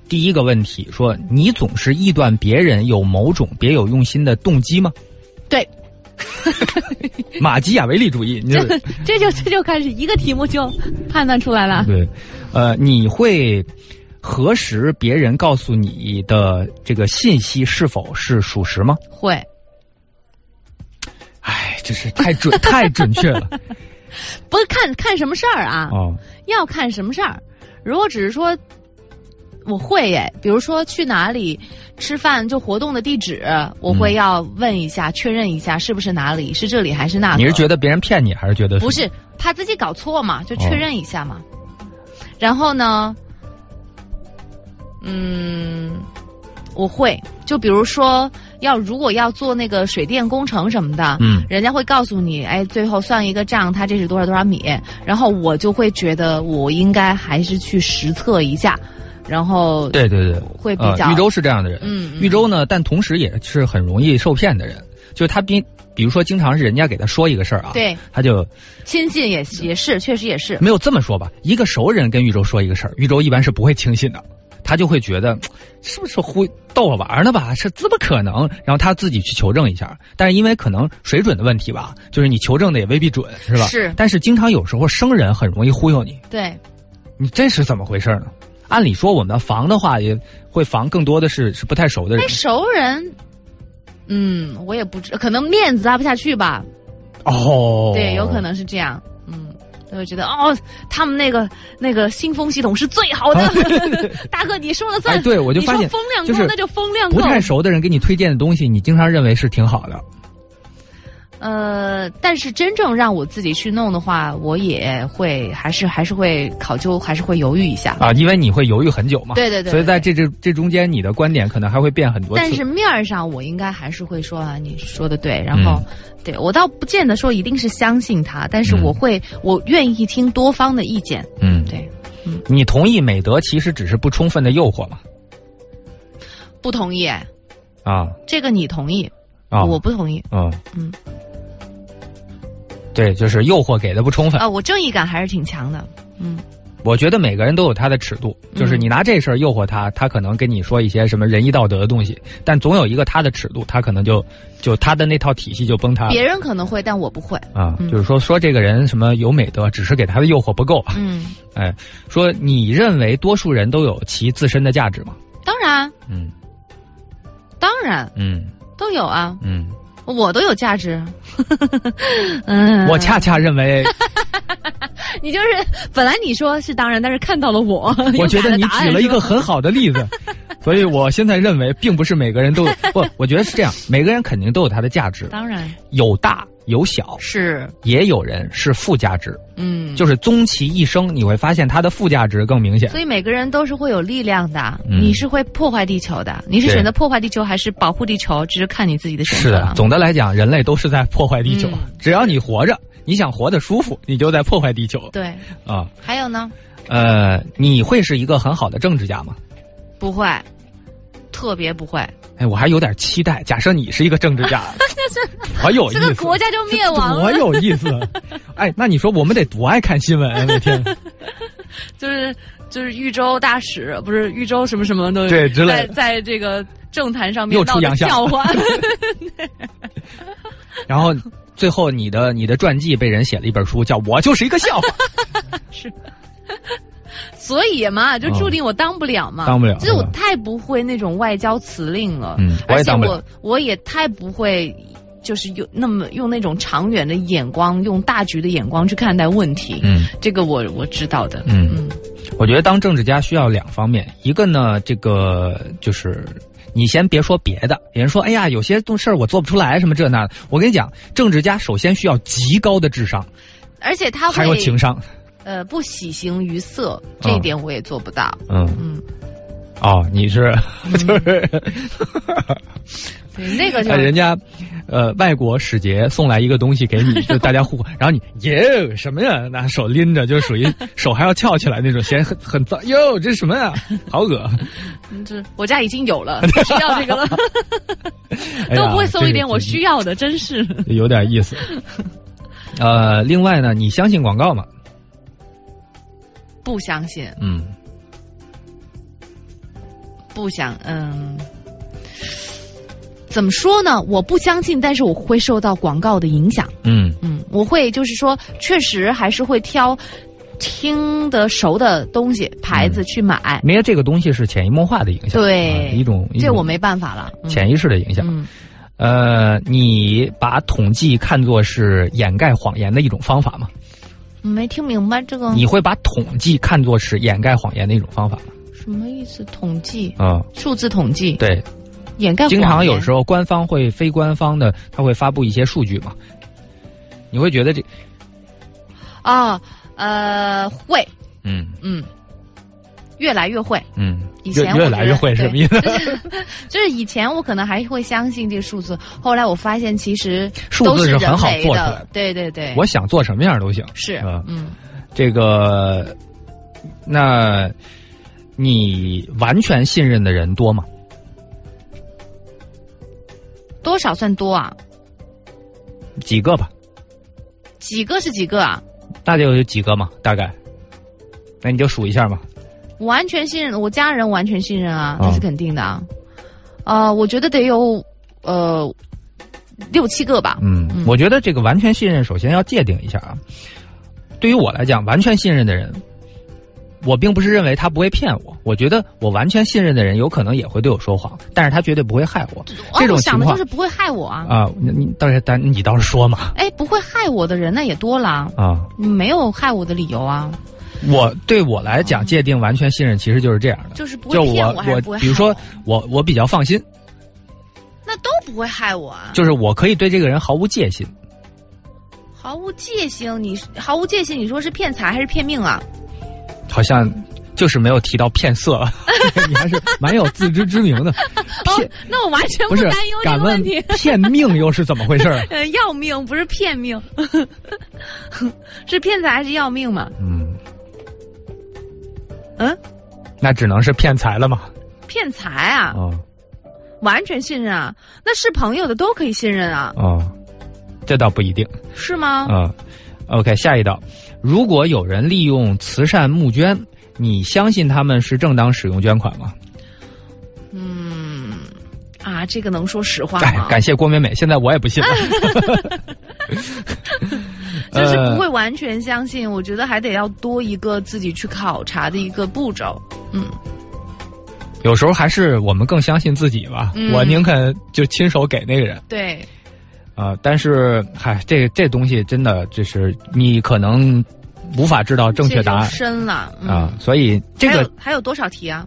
第一个问题说，你总是臆断别人有某种别有用心的动机吗？对，马基雅维利主义，你这这就这就开始一个题目就判断出来了。对，呃，你会核实别人告诉你的这个信息是否是属实吗？会。哎，这是太准 太准确了。不是看看什么事儿啊？哦，要看什么事儿。如果只是说我会耶，比如说去哪里吃饭，就活动的地址，我会要问一下，确认一下是不是哪里，是这里还是那个。你是觉得别人骗你，还是觉得不是怕自己搞错嘛？就确认一下嘛。然后呢，嗯，我会。就比如说要如果要做那个水电工程什么的，嗯。人家会告诉你，哎，最后算一个账，它这是多少多少米，然后我就会觉得我应该还是去实测一下，然后对对对，会比较呃、豫州是这样的人，嗯嗯。豫州呢，但同时也是很容易受骗的人，就是他比比如说经常是人家给他说一个事儿啊，对。他就亲信也也是，确实也是，没有这么说吧，一个熟人跟豫州说一个事儿，豫州一般是不会轻信的。他就会觉得 是不是忽逗我玩呢吧？是怎么可能？然后他自己去求证一下，但是因为可能水准的问题吧，就是你求证的也未必准，是吧？是但是经常有时候生人很容易忽悠你，对，你这是怎么回事呢？按理说我们防的话也会防更多的是是不太熟的人那。熟人，嗯，我也不知，可能面子拉不下去吧，哦，对，有可能是这样，嗯。就会觉得哦，他们那个那个新风系统是最好的，大哥你说了算。哎，对，我就发现风量就是够那就风量够。不太熟的人给你推荐的东西，你经常认为是挺好的。呃，但是真正让我自己去弄的话，我也会还是还是会考究，还是会犹豫一下。啊，因为你会犹豫很久嘛。对对对所以在这这这中间，你的观点可能还会变很多次。但是面儿上，我应该还是会说啊，你说的对。然后，对我倒不见得说一定是相信他，但是我会，我愿意听多方的意见。嗯，对，你同意美德其实只是不充分的诱惑吗？不同意哎，啊这个你同意，啊，我不同意。嗯嗯，对，就是诱惑给的不充分。啊，我正义感还是挺强的。嗯，我觉得每个人都有他的尺度，就是你拿这事儿诱惑他，他可能跟你说一些什么仁义道德的东西，但总有一个他的尺度，他可能就就他的那套体系就崩塌了。别人可能会，但我不会。啊，嗯就是说说这个人什么有美德，只是给他的诱惑不够。嗯，哎，说你认为多数人都有其自身的价值吗？当然，嗯当然嗯都有啊，嗯，我都有价值。嗯，我恰恰认为，你就是本来你说是当然，但是看到了我，我觉得你举了一个很好。的例子，所以我现在认为，并不是每个人都不，我觉得是这样，每个人肯定都有他的价值，当然有大有小，是，也有人是附加值，嗯，就是终其一生，你会发现它的附加值更明显。所以每个人都是会有力量的。嗯你是会破坏地球的，你是选择破坏地球还是保护地球，只是看你自己的选是的择，。总的来讲，人类都是在破坏地球。嗯只要你活着，你想活得舒服，你就在破坏地球对，啊。还有呢？呃，你会是一个很好的政治家吗？不会，特别不会。哎，我还有点期待。假设你是一个政治家，多有意思，这个国家就灭亡了多有意思。哎，那你说我们得多爱看新闻啊！每天 就是就是豫州大使，不是豫州什么什么的，对之类在在这个政坛上面闹得又出洋相笑话。然后最后你的你的传记被人写了一本书，叫《我就是一个笑话》。是。所以嘛，就注定我当不了嘛，哦当不了就是我太不会那种外交辞令了，嗯而且我我也太不会，就是用那么用那种长远的眼光，用大局的眼光去看待问题。嗯，这个我我知道的。嗯嗯，我觉得当政治家需要两方面，一个呢，这个就是你先别说别的，有人说哎呀，有些东事儿我做不出来，什么这那的。我跟你讲，政治家首先需要极高的智商，而且他会还有情商。呃不喜形于色，这一点我也做不到。嗯嗯，哦，你是 就是对，那个就哎人家呃外国使节送来一个东西给你，就大家互，然后你耶什么呀？拿手拎着，就属于手还要翘起来那种，显得很很脏。哟，这是什么呀？好恶！嗯这我家已经有了，不需要这个了，都不会送一点我需要的，真是。有点意思。呃，另外呢，你相信广告吗？不相信，嗯，不想，嗯，怎么说呢？我不相信，但是我会受到广告的影响。嗯嗯，我会就是说，确实还是会挑听得熟的东西牌子去买。因为这个东西是潜移默化的影响，对啊一种这我没办法了。嗯潜意识的影响。嗯，呃，你把统计看作是掩盖谎言的一种方法吗？没听明白这个。你会把统计看作是掩盖谎言的一种方法吗？什么意思？统计？啊、数字统计，对，掩盖经常有时候官方会非官方的，他会发布一些数据嘛。你会觉得这，啊，呃，会，嗯。嗯，越来越会。嗯，以前越来越会什么意思？就是以前我可能还会相信这个数字，后来我发现其实数字是很好做出来的对对对，我想做什么样都行。是啊嗯，这个，那你完全信任的人多吗？多少算多啊？几个吧，几个是几个啊？大概有几个嘛？大概，那你就数一下嘛。完全信任，我家人完全信任啊，啊这是肯定的啊。呃，我觉得得有呃六七个吧。嗯，我觉得这个完全信任，首先要界定一下啊。对于我来讲，完全信任的人，我并不是认为他不会骗我。我觉得我完全信任的人，有可能也会对我说谎，但是他绝对不会害我。这哦，种情况我想的就是不会害我啊。啊，你你倒是但你倒是说嘛哎，不会害我的人那也多了，啊。没有害我的理由啊。我对我来讲，界定完全信任其实就是这样的，就是不骗我我比如说我我比较放心，那都不会害我啊。就是我可以对这个人毫无戒心。毫无戒心，你毫无戒心，你说是骗财还是骗命啊？好像就是没有提到骗色，你还是蛮有自知之明的。哦，那我完全不是担忧这敢问个问题。骗命又是怎么回事？呃，要命不是骗命，是骗财还是要命嘛？嗯嗯，那只能是骗财了嘛。骗财啊，哦完全信任啊，那是朋友的都可以信任啊，哦，这倒不一定。是吗？嗯，OK，下一道，如果有人利用慈善募捐，你相信他们是正当使用捐款吗？嗯，啊，这个能说实话哎吗？，感谢郭美美，现在我也不信了。就是呃不会完全相信，我觉得还得要多一个自己去考察的一个步骤。嗯，有时候还是我们更相信自己吧。嗯我宁肯就亲手给那个人对，啊、但是嗨，这这东西真的就是你可能无法知道正确答案深了。嗯、啊，所以这还个有还有多少题啊？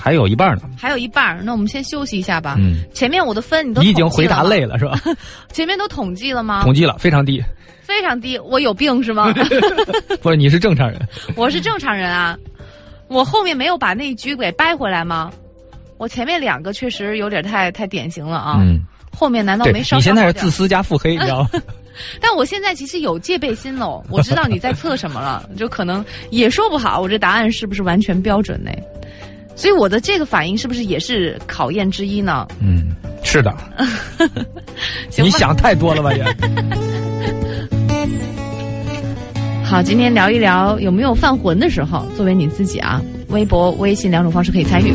还有一半呢，还有一半。那我们先休息一下吧。嗯，前面我的分你都你已经回答累了是吧？前面都统计了吗？统计了，非常低，非常低。我有病是吗？不是，你是正常人。我是正常人啊，我后面没有把那一局给掰回来吗？我前面两个确实有点太太典型了啊。嗯。后面难道没上？你现在是自私加腹黑，你知道吗？但我现在其实有戒备心喽，我知道你在测什么了，就可能也说不好，我这答案是不是完全标准呢？所以我的这个反应是不是也是考验之一呢？嗯是的。你想太多了吧也。好今天聊一聊有没有犯浑的时候作为你自己啊微博微信两种方式可以参与。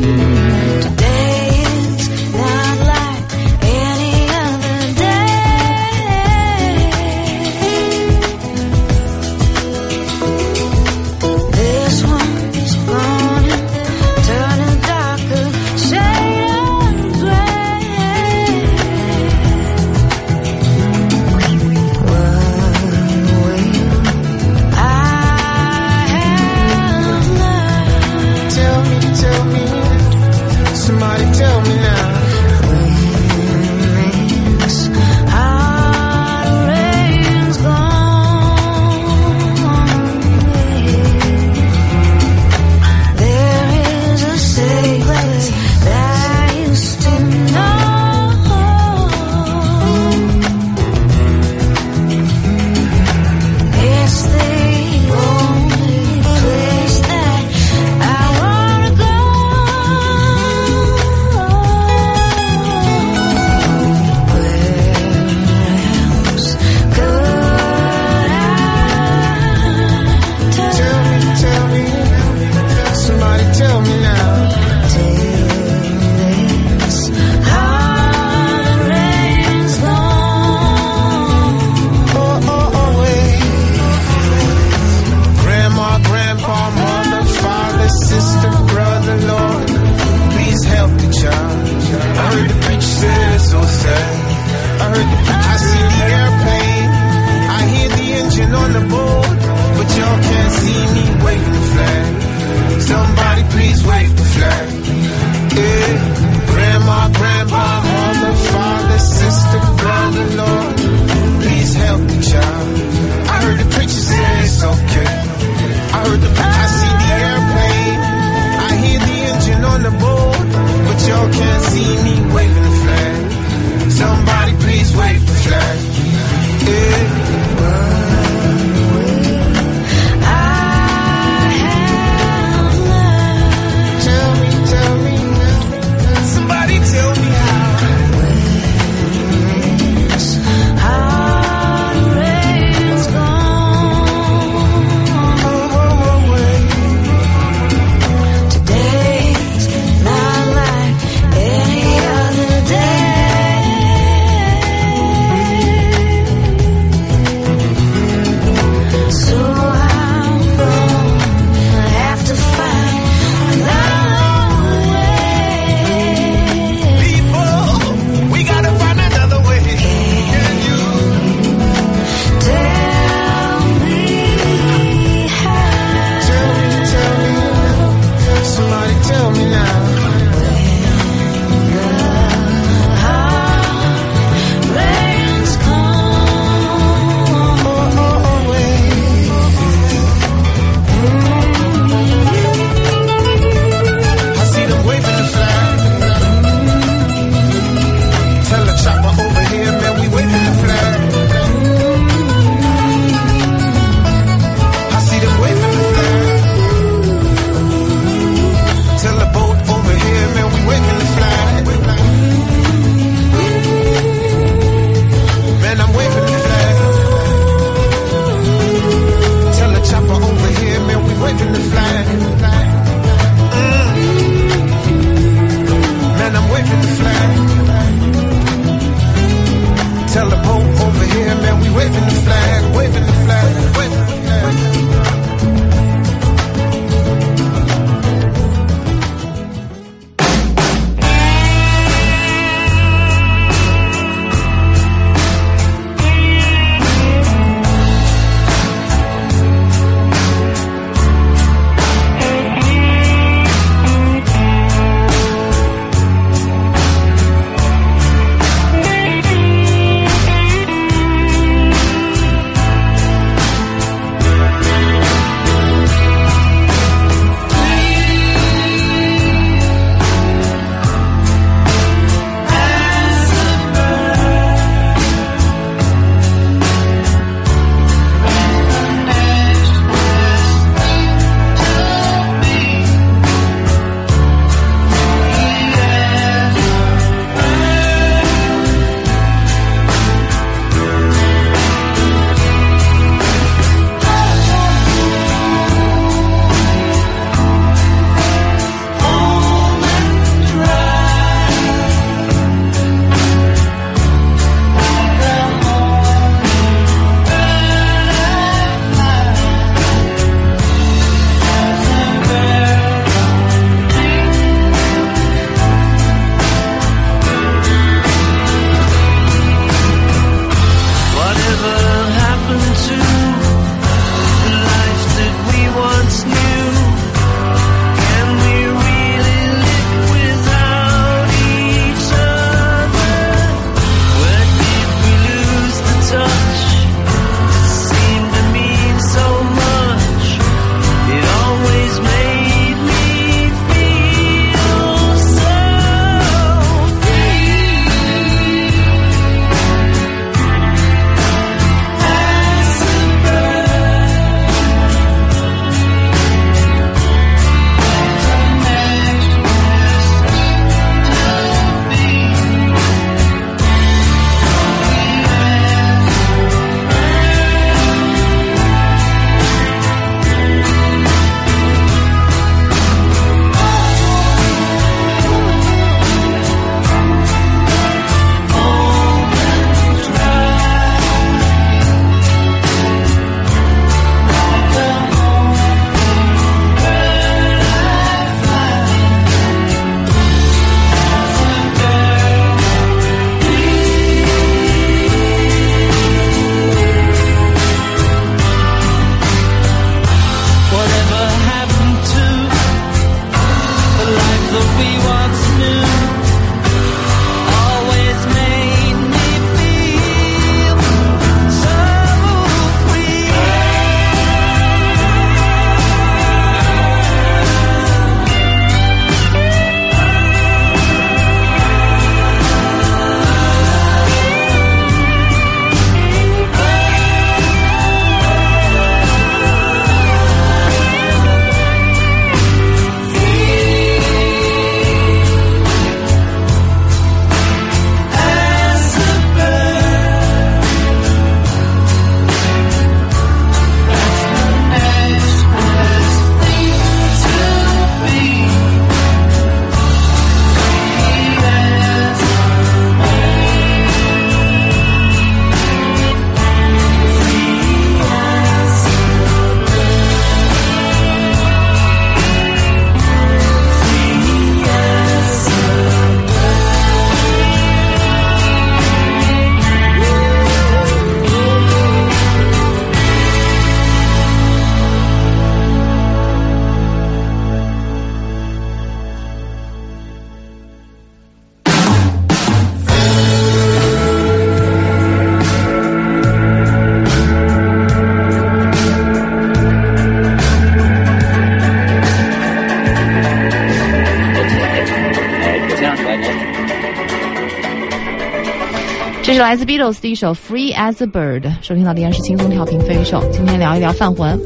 来自 Beatles 的一首《Free as a Bird》，收听到的依然是轻松调频飞鱼秀。今天聊一聊犯魂。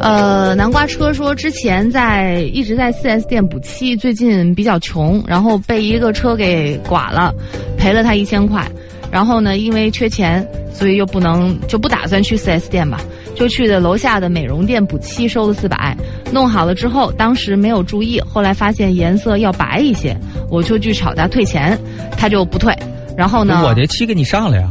呃，南瓜车说之前在一直在 4S 店补漆，最近比较穷，然后被一个车给剐了，赔了他一千块。然后呢，因为缺钱，所以又不能就不打算去 4S 店吧，就去的楼下的美容店补漆，收了四百。弄好了之后，当时没有注意，后来发现颜色要白一些，我就去吵他退钱，他就不退。然后呢，我这漆给你上了呀，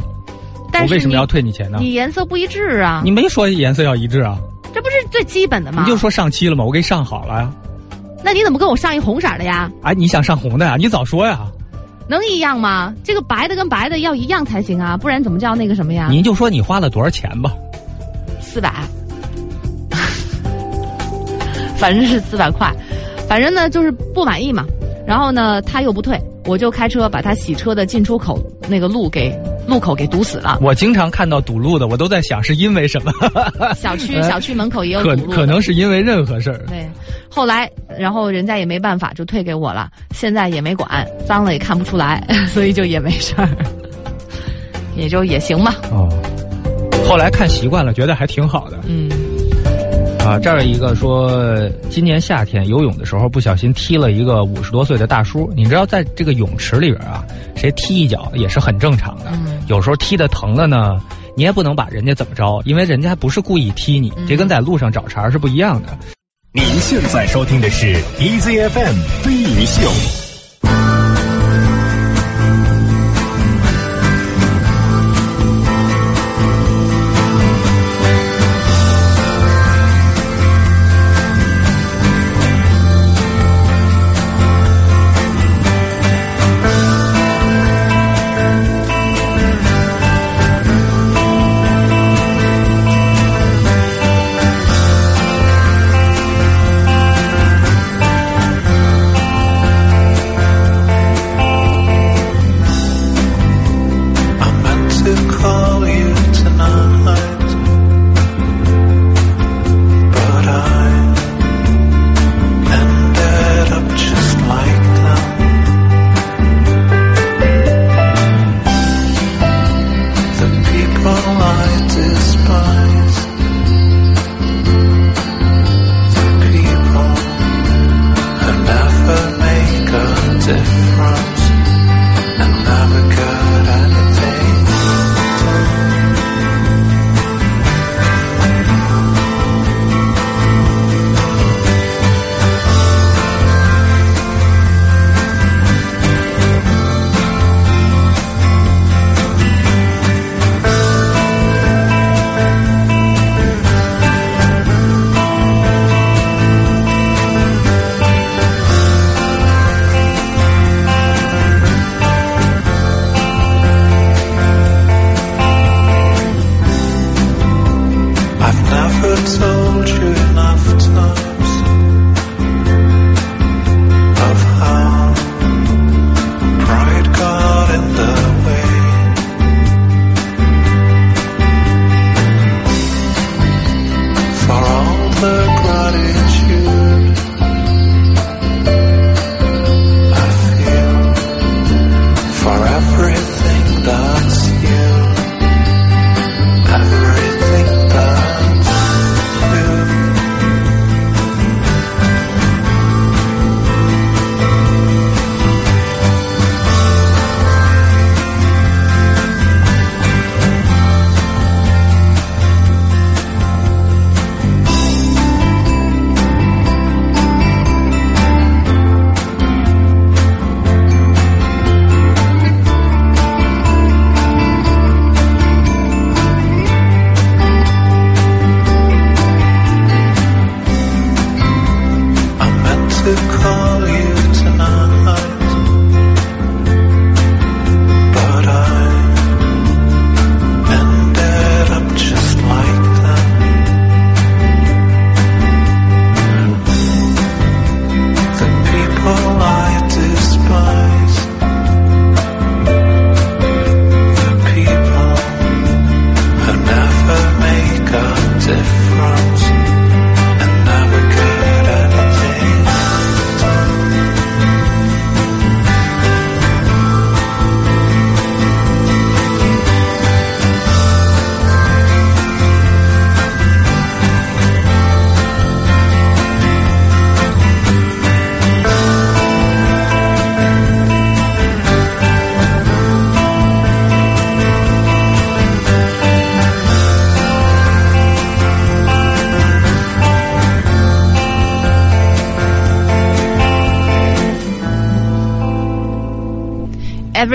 但是我为什么要退你钱呢？你颜色不一致啊，你没说颜色要一致啊，这不是最基本的吗？你就说上漆了吗？我给你上好了呀。那你怎么跟我上一红色的呀？哎，你想上红的呀？你早说呀！能一样吗？这个白的跟白的要一样才行啊，不然怎么叫那个什么呀？您就说你花了多少钱吧。四百，反正是四百块，反正呢就是不满意嘛。然后呢他又不退，我就开车把他洗车的进出口那个路给路口给堵死了。我经常看到堵路的，我都在想是因为什么。小区小区门口也有堵可可能是因为任何事儿。对，后来然后人家也没办法，就退给我了。现在也没管，脏了也看不出来，所以就也没事儿，也就也行吧。哦，后来看习惯了，觉得还挺好的。嗯，啊，这儿有一个说，今年夏天游泳的时候不小心踢了一个五十多岁的大叔。你知道，在这个泳池里边啊，谁踢一脚也是很正常的。嗯有时候踢的疼了呢，你也不能把人家怎么着，因为人家不是故意踢你，嗯这跟在路上找茬是不一样的。您现在收听的是 EZFM 飞鱼秀。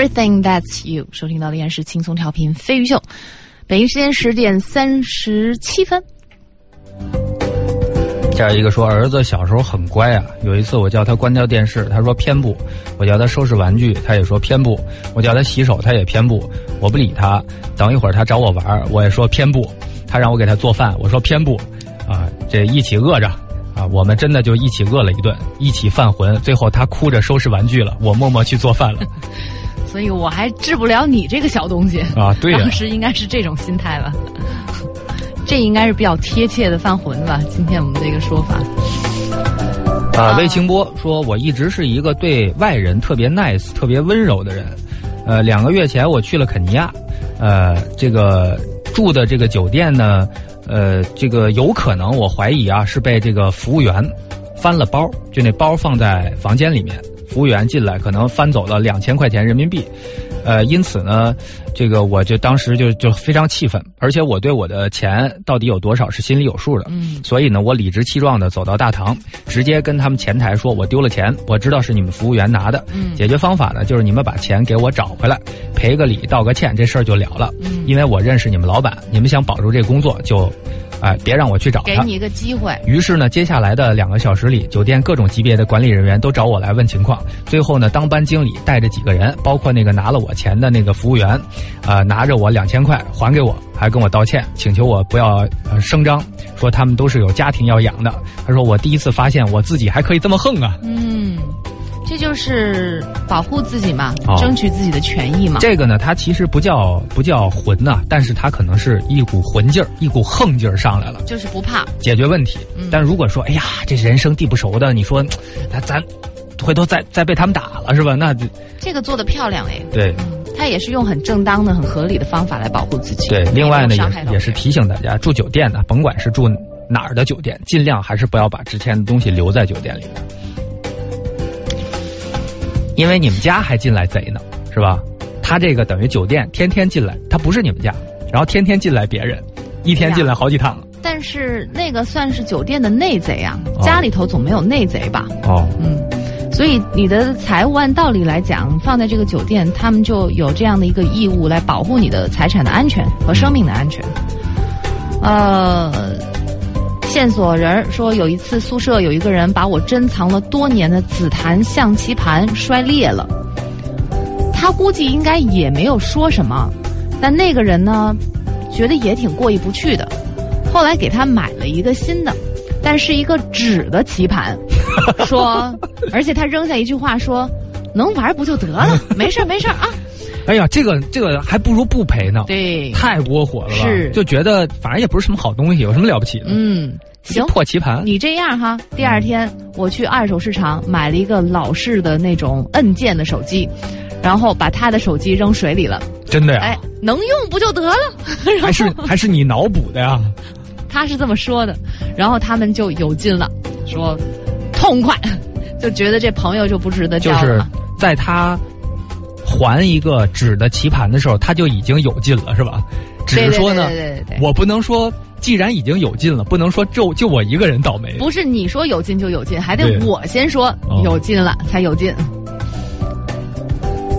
Everything That's You，收听到的依然是轻松调频飞鱼秀，北京时间十点三十七分。这一个说儿子小时候很乖啊，有一次我叫他关掉电视，他说偏不；我叫他收拾玩具，他也说偏不；我叫他洗手，他也偏不。我不理他，等一会儿他找我玩，我也说偏不。他让我给他做饭，我说偏不。啊，这一起饿着啊，我们真的就一起饿了一顿，一起犯浑。最后他哭着收拾玩具了，我默默去做饭了。所以我还治不了你这个小东西啊！对呀、当时应该是这种心态吧。这应该是比较贴切的犯浑吧？今天我们这个说法。啊，魏清波说：“我一直是一个对外人特别 nice、特别温柔的人。呃，两个月前我去了肯尼亚，呃，这个住的这个酒店呢，呃，这个有可能我怀疑啊是被这个服务员翻了包，就那包放在房间里面，服务员进来可能翻走了两千块钱人民币。”呃，因此呢，这个我就当时就就非常气愤，而且我对我的钱到底有多少是心里有数的。嗯，所以呢，我理直气壮的走到大堂，直接跟他们前台说，我丢了钱，我知道是你们服务员拿的。嗯，解决方法呢，就是你们把钱给我找回来，赔个礼，道个歉，这事儿就了了。嗯，因为我认识你们老板，你们想保住这工作就。哎，别让我去找他，给你一个机会。于是呢，接下来的两个小时里，酒店各种级别的管理人员都找我来问情况。最后呢，当班经理带着几个人，包括那个拿了我钱的那个服务员，啊、呃，拿着我两千块还给我，还跟我道歉，请求我不要呃声张，说他们都是有家庭要养的。他说我第一次发现我自己还可以这么横啊。嗯。这就是保护自己嘛，哦、争取自己的权益嘛。这个呢，它其实不叫不叫魂呐、啊，但是它可能是一股魂劲儿，一股横劲儿上来了，就是不怕解决问题。嗯、但如果说，哎呀，这人生地不熟的，你说，那咱回头再再被他们打了是吧？那这个做的漂亮哎。对，嗯，他也是用很正当的、很合理的方法来保护自己。对，另外呢，也也是提醒大家，住酒店呢，甭管是住哪儿的酒店，尽量还是不要把值钱的东西留在酒店里面。因为你们家还进来贼呢，是吧？他这个等于酒店天天进来，他不是你们家，然后天天进来别人，一天进来好几趟了。但是那个算是酒店的内贼啊，哦、家里头总没有内贼吧？哦，嗯，所以你的财务按道理来讲，放在这个酒店，他们就有这样的一个义务来保护你的财产的安全和生命的安全。呃。线索人说，有一次宿舍有一个人把我珍藏了多年的紫檀象棋盘摔裂了，他估计应该也没有说什么，但那个人呢，觉得也挺过意不去的，后来给他买了一个新的，但是一个纸的棋盘，说，而且他扔下一句话说，能玩不就得了，没事没事啊。哎呀，这个这个还不如不赔呢，对，太窝火了吧？是，就觉得反正也不是什么好东西，有什么了不起的？嗯，行，破棋盘。你这样哈，第二天我去二手市场买了一个老式的那种按键的手机，然后把他的手机扔水里了。真的呀？哎，能用不就得了？还是还是你脑补的呀？他是这么说的，然后他们就有劲了，说痛快，就觉得这朋友就不值得交了。就是在他。还一个纸的棋盘的时候，他就已经有劲了，是吧？只是说呢，对对对对我不能说，既然已经有劲了，不能说就就我一个人倒霉。不是你说有劲就有劲，还得我先说有劲了、哦、才有劲。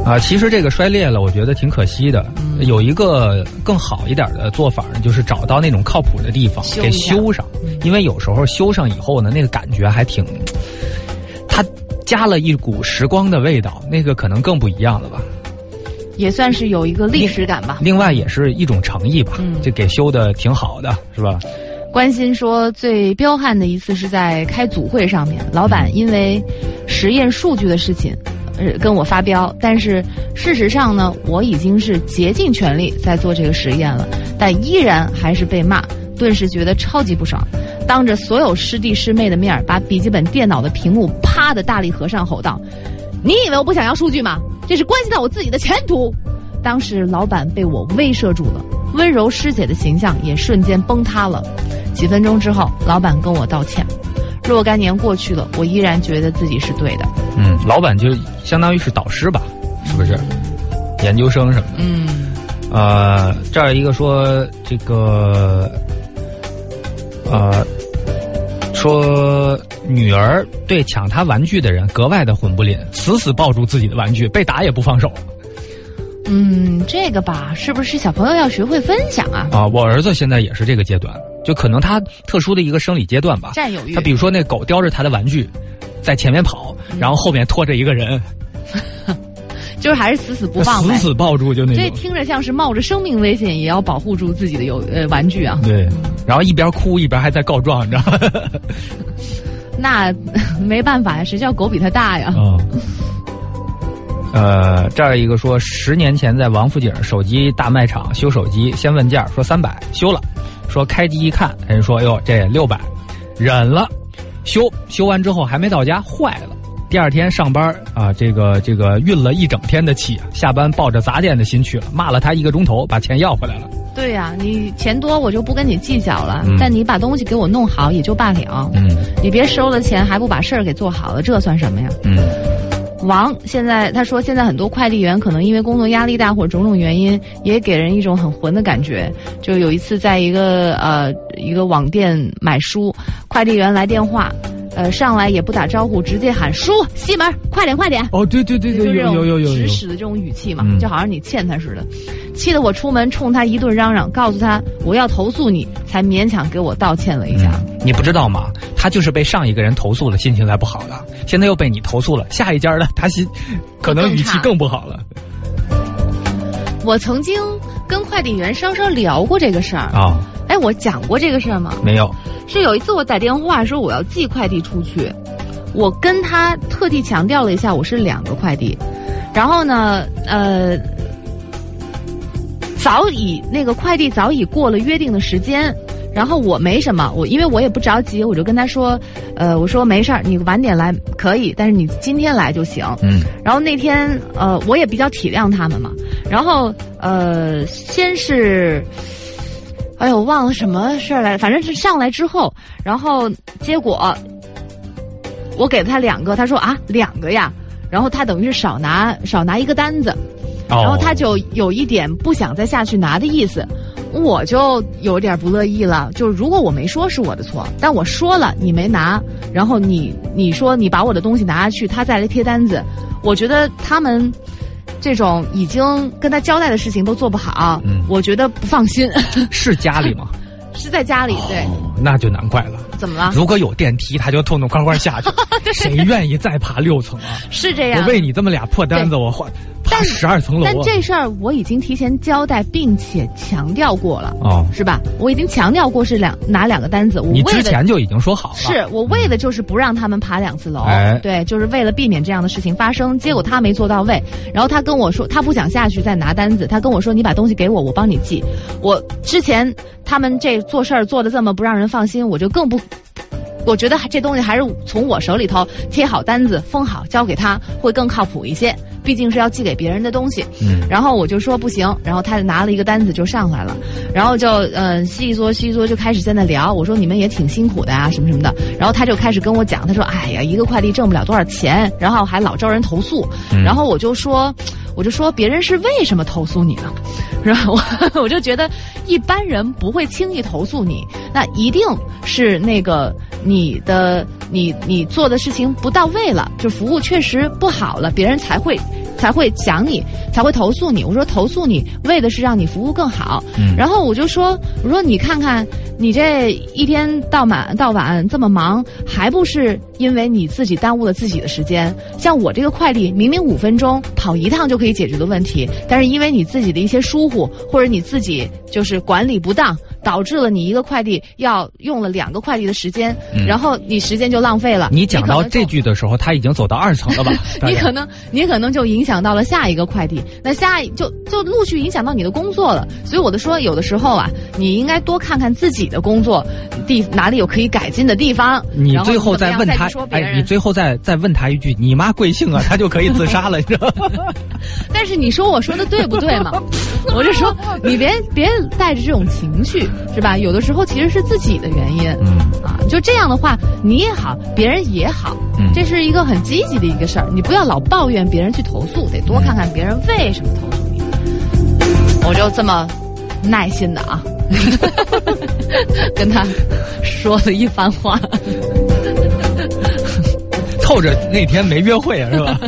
啊，其实这个摔裂了，我觉得挺可惜的。嗯、有一个更好一点的做法呢，就是找到那种靠谱的地方修给修上，嗯、因为有时候修上以后呢，那个感觉还挺，它。加了一股时光的味道，那个可能更不一样了吧？也算是有一个历史感吧。另外也是一种诚意吧，嗯，就给修的挺好的，是吧？关心说最彪悍的一次是在开组会上面，老板因为实验数据的事情，呃，跟我发飙，但是事实上呢，我已经是竭尽全力在做这个实验了，但依然还是被骂，顿时觉得超级不爽。当着所有师弟师妹的面把笔记本电脑的屏幕啪的大力合上，吼道：“你以为我不想要数据吗？这是关系到我自己的前途。”当时老板被我威慑住了，温柔师姐的形象也瞬间崩塌了。几分钟之后，老板跟我道歉。若干年过去了，我依然觉得自己是对的。嗯，老板就相当于是导师吧，是不是？研究生什么的。嗯。呃，这儿一个说这个。呃，说女儿对抢她玩具的人格外的混不吝，死死抱住自己的玩具，被打也不放手。嗯，这个吧，是不是小朋友要学会分享啊？啊，我儿子现在也是这个阶段，就可能他特殊的一个生理阶段吧。占有欲他比如说那狗叼着他的玩具，在前面跑，然后后面拖着一个人，就是还是死死不放。死死抱住就那这种。听着像是冒着生命危险也要保护住自己的有呃玩具啊。对，然后一边哭一边还在告状，你知道吗？那 没办法呀，谁叫狗比他大呀？啊。呃，这儿一个说，十年前在王府井手机大卖场修手机，先问价，说三百，修了，说开机一看，人说，哟，这六百，忍了，修修完之后还没到家，坏了。第二天上班啊，这个这个运了一整天的气，下班抱着砸店的心去了，骂了他一个钟头，把钱要回来了。对呀、你钱多我就不跟你计较了，嗯但你把东西给我弄好也就罢了。嗯你别收了钱还不把事儿给做好了，这算什么呀？嗯王现在他说，现在很多快递员可能因为工作压力大或者种种原因，也给人一种很混的感觉。就有一次在一个呃一个网店买书，快递员来电话，呃上来也不打招呼，直接喊叔西门，快点快点。哦，对对对对，有有有有有指。使的这种语气嘛，嗯就好像你欠他似的，气得我出门冲他一顿嚷嚷，告诉他我要投诉你，才勉强给我道歉了一下。嗯你不知道吗？他就是被上一个人投诉了，心情才不好的。现在又被你投诉了，下一家呢，他心 可能语气更不好了我曾经跟快递员稍稍聊过这个事儿，啊。哎，我讲过这个事儿吗？没有，是有一次我打电话说我要寄快递出去，我跟他特地强调了一下我是两个快递，然后呢，呃，早已那个快递早已过了约定的时间。然后我没什么，我因为我也不着急，我就跟他说，呃，我说没事儿，你晚点来可以，但是你今天来就行。嗯然后那天呃，我也比较体谅他们嘛。然后呃，先是，哎呦，我忘了什么事儿来，反正是上来之后，然后结果我给了他两个，他说啊两个呀，然后他等于是少拿少拿一个单子，哦。然后他就有一点不想再下去拿的意思。我就有点不乐意了，就是如果我没说是我的错，但我说了你没拿，然后你你说你把我的东西拿下去，他再来贴单子，我觉得他们这种已经跟他交代的事情都做不好，嗯我觉得不放心。是家里吗？是在家里，对，哦，那就难怪了。怎么了？如果有电梯，他就痛痛快快下去。谁愿意再爬六层啊？是这样我。为你这么俩破单子，我换爬十二层楼啊！但这事儿我已经提前交代，并且强调过了，哦，是吧？我已经强调过是两拿两个单子，我你之前就已经说好了。是我为的就是不让他们爬两次楼，哎对，就是为了避免这样的事情发生。结果他没做到位，然后他跟我说他不想下去再拿单子，他跟我说你把东西给我，我帮你寄。我之前他们这做事儿做的这么不让人放心，我就更不。我觉得这东西还是从我手里头贴好单子、封好交给他会更靠谱一些，毕竟是要寄给别人的东西。嗯，然后我就说不行，然后他就拿了一个单子就上来了，然后就嗯细一说细一说就开始在那聊，我说你们也挺辛苦的啊什么什么的，然后他就开始跟我讲，他说哎呀一个快递挣不了多少钱，然后还老招人投诉，嗯然后我就说我就说别人是为什么投诉你呢？然后我 我就觉得一般人不会轻易投诉你，那一定是那个你的你你做的事情不到位了，就服务确实不好了，别人才会才会讲你，才会投诉你。我说投诉你为的是让你服务更好，嗯然后我就说我说你看看你这一天到晚到晚这么忙，还不是因为你自己耽误了自己的时间？像我这个快递明明五分钟跑一趟就可以解决的问题，但是因为你自己的一些疏忽，或者你自己就是管理不当。导致了你一个快递要用了两个快递的时间，嗯然后你时间就浪费了。你讲到这句的时候，他已经走到二层了吧？你可能你可能就影响到了下一个快递，那下一就就陆续影响到你的工作了。所以我就说，有的时候啊，你应该多看看自己的工作地哪里有可以改进的地方。你最后再问他哎，你最后再再问他一句，你妈贵姓啊？他就可以自杀了，你知道吗？但是你说我说的对不对嘛？我就说你别别带着这种情绪，是吧？有的时候其实是自己的原因。嗯啊，就这样的话，你也好，别人也好，嗯这是一个很积极的一个事儿。你不要老抱怨别人去投诉，得多看看别人为什么投诉你。我就这么耐心的啊，跟他说了一番话。凑着那天没约会啊，是吧？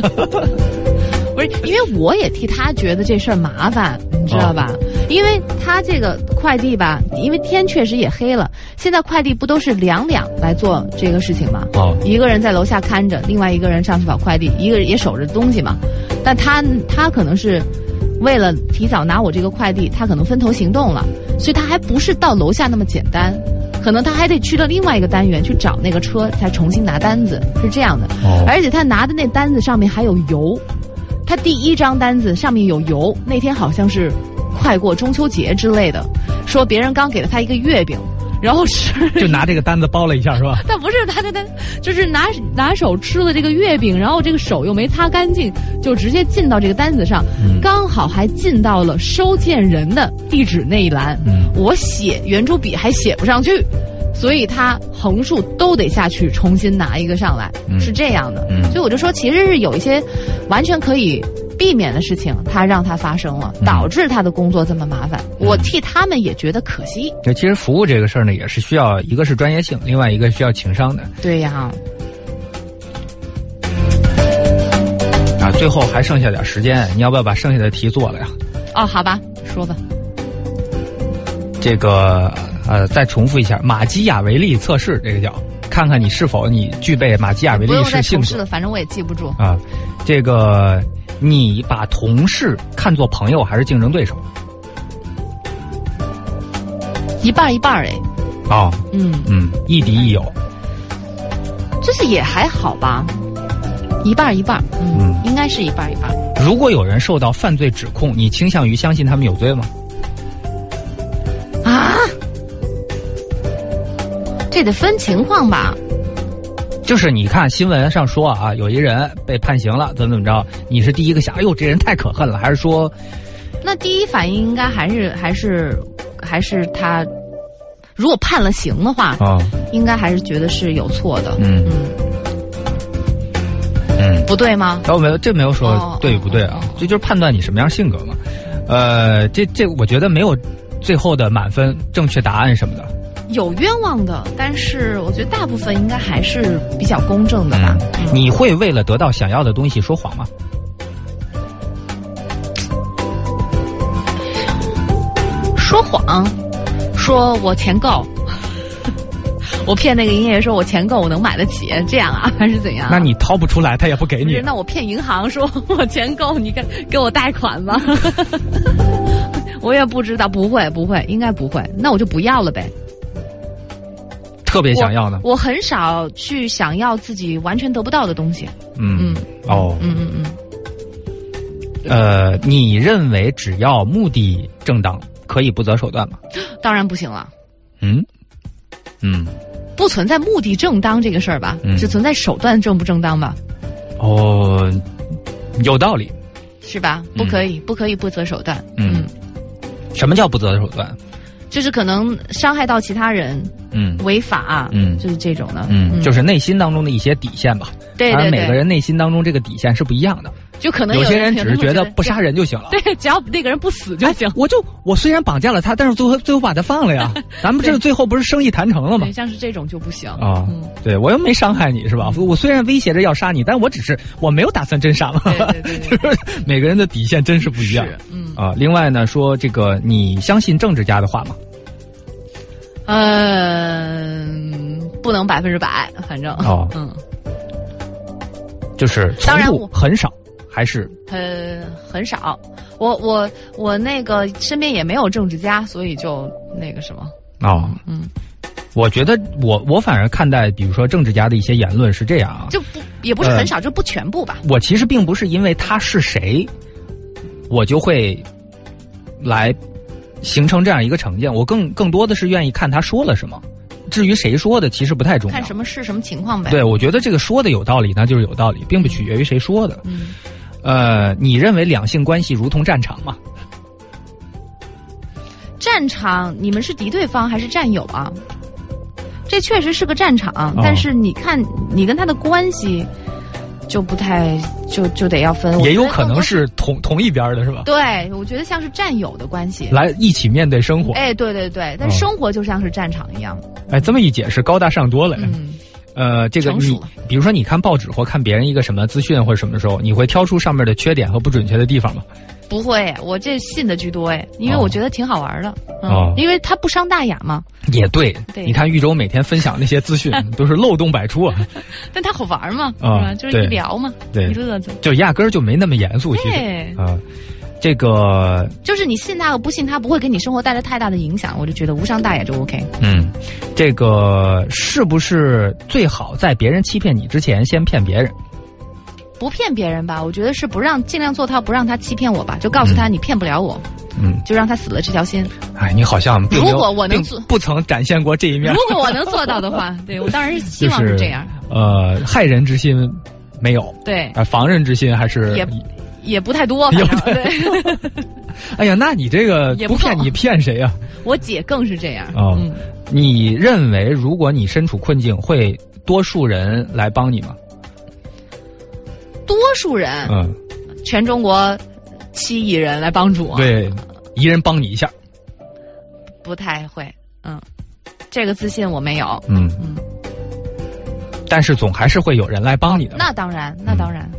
不是是，因为我也替他觉得这事儿麻烦，你知道吧？哦因为他这个快递吧，因为天确实也黑了，现在快递不都是两两来做这个事情吗？哦一个人在楼下看着，另外一个人上去跑快递，一个人也守着东西嘛。但他他可能是为了提早拿我这个快递，他可能分头行动了，所以他还不是到楼下那么简单。可能他还得去到另外一个单元去找那个车，才重新拿单子，是这样的。哦而且他拿的那单子上面还有油，他第一张单子上面有油，那天好像是快过中秋节之类的，说别人刚给了他一个月饼，然后是 就拿这个单子包了一下是吧？但不是他他他，就是拿拿手吃了这个月饼，然后这个手又没擦干净，就直接进到这个单子上，嗯刚好还进到了收件人的地址那一栏。嗯我写圆珠笔还写不上去，所以他横竖都得下去重新拿一个上来，嗯是这样的。嗯所以我就说，其实是有一些完全可以。避免的事情，他让他发生了，嗯导致他的工作这么麻烦。我替他们也觉得可惜。对，其实服务这个事儿呢，也是需要一个是专业性，另外一个需要情商的对呀，啊。最后还剩下点时间，你要不要把剩下的题做了呀？哦，好吧，说吧。这个呃，再重复一下马基雅维利测试，这个叫看看你是否你具备马基雅维利不用再式性格重试了，反正我也记不住。啊。这个你把同事看作朋友还是竞争对手？一半一半儿哎，哦，嗯，嗯，亦敌亦友。就是也还好吧，一半一半嗯，嗯，应该是一半一半。如果有人受到犯罪指控，你倾向于相信他们有罪吗？这得分情况吧？就是你看新闻上说啊，有一人被判刑了，怎么怎么着，你是第一个想，哎呦，这人太可恨了，还是说，那第一反应应该还是还是还是他，如果判了刑的话，啊，应该还是觉得是有错的。嗯嗯，嗯，不对吗？哦，没有，这没有说哦对与不对啊，这就是判断你什么样性格嘛。呃，这这我觉得没有最后的满分正确答案什么的。有冤枉的，但是我觉得大部分应该还是比较公正的吧。嗯，你会为了得到想要的东西说谎吗？说谎，说我钱够，我骗那个营业员说我钱够，我能买得起，这样啊，还是怎样？那你掏不出来，他也不给你，。那我骗银行说我钱够，你给给我贷款吧。我也不知道，不会不会，应该不会，那我就不要了呗。特别想要呢。我很少去想要自己完全得不到的东西。嗯嗯，哦，嗯嗯嗯，呃，你认为只要目的正当，可以不择手段吗？当然不行了。嗯嗯，不存在目的正当这个事儿吧？嗯只存在手段正不正当吧？哦，有道理。是吧？不可以，不可以不择手段。嗯，什么叫不择手段？就是可能伤害到其他人，嗯违法，嗯就是这种的。嗯，就是内心当中的一些底线吧。对对对每个人内心当中这个底线是不一样的。就可能有些人人只是觉得不杀人就行了。对，只要那个人不死就行。我就我虽然绑架了他，但是最后最后把他放了呀。咱们这最后不是生意谈成了吗对，？像是这种就不行。啊嗯，对我又没伤害你是吧？我虽然威胁着要杀你，但我只是我没有打算真杀嘛。就是每个人的底线真是不一样。嗯啊，另外呢，说这个你相信政治家的话吗？嗯，不能百分之百，反正哦嗯，就是程当然很少，还是呃很少。我我我那个身边也没有政治家，所以就那个什么，哦，嗯，我觉得我我反而看待，比如说政治家的一些言论是这样啊，就不也不是很少，就不全部吧。我其实并不是因为他是谁，我就会来形成这样一个成见。我更更多的是愿意看他说了什么。至于谁说的，其实不太重要看。什么是什么情况呗。对，我觉得这个说的有道理，那就是有道理，并不取决于谁说的。嗯，呃，你认为两性关系如同战场吗？战场，你们是敌对方还是战友啊？这确实是个战场，哦但是你看你跟他的关系就不太就就得要分。也有可能是同同一边的，是吧？对，我觉得像是战友的关系。来一起面对生活。哎，对对对，但哦生活就像是战场一样。哎，这么一解释，高大上多了。嗯，呃，这个你，比如说你看报纸或看别人一个什么资讯或者什么时候，你会挑出上面的缺点和不准确的地方吗？不会，我这信的居多哎，因为哦我觉得挺好玩的，嗯，哦因为它不伤大雅嘛，也对，对。你看玉州每天分享那些资讯都是漏洞百出啊，但它好玩嘛，啊是吧？就是一聊嘛，对。一乐子。就压根儿就没那么严肃，其实。对，啊，这个就是你信他和不信他，不会给你生活带来太大的影响，我就觉得无伤大雅就 OK。嗯，这个是不是最好在别人欺骗你之前先骗别人？不骗别人吧，我觉得是不让尽量做到不让他欺骗我吧，就告诉他你骗不了我，嗯，就让他死了这条心。哎，你好像如果我能做不曾展现过这一面。如果我能做到的话，对我当然是希望是这样。呃，害人之心没有，对啊，防人之心还是也也不太多，反正对。哎呀，那你这个也不骗你骗谁呀、我姐更是这样。哦嗯，你认为如果你身处困境，会多数人来帮你吗？多数人，嗯，全中国七亿人来帮助我，对，一人帮你一下。不太会。嗯，这个自信我没有。嗯嗯，但是总还是会有人来帮你的。那当然，那当然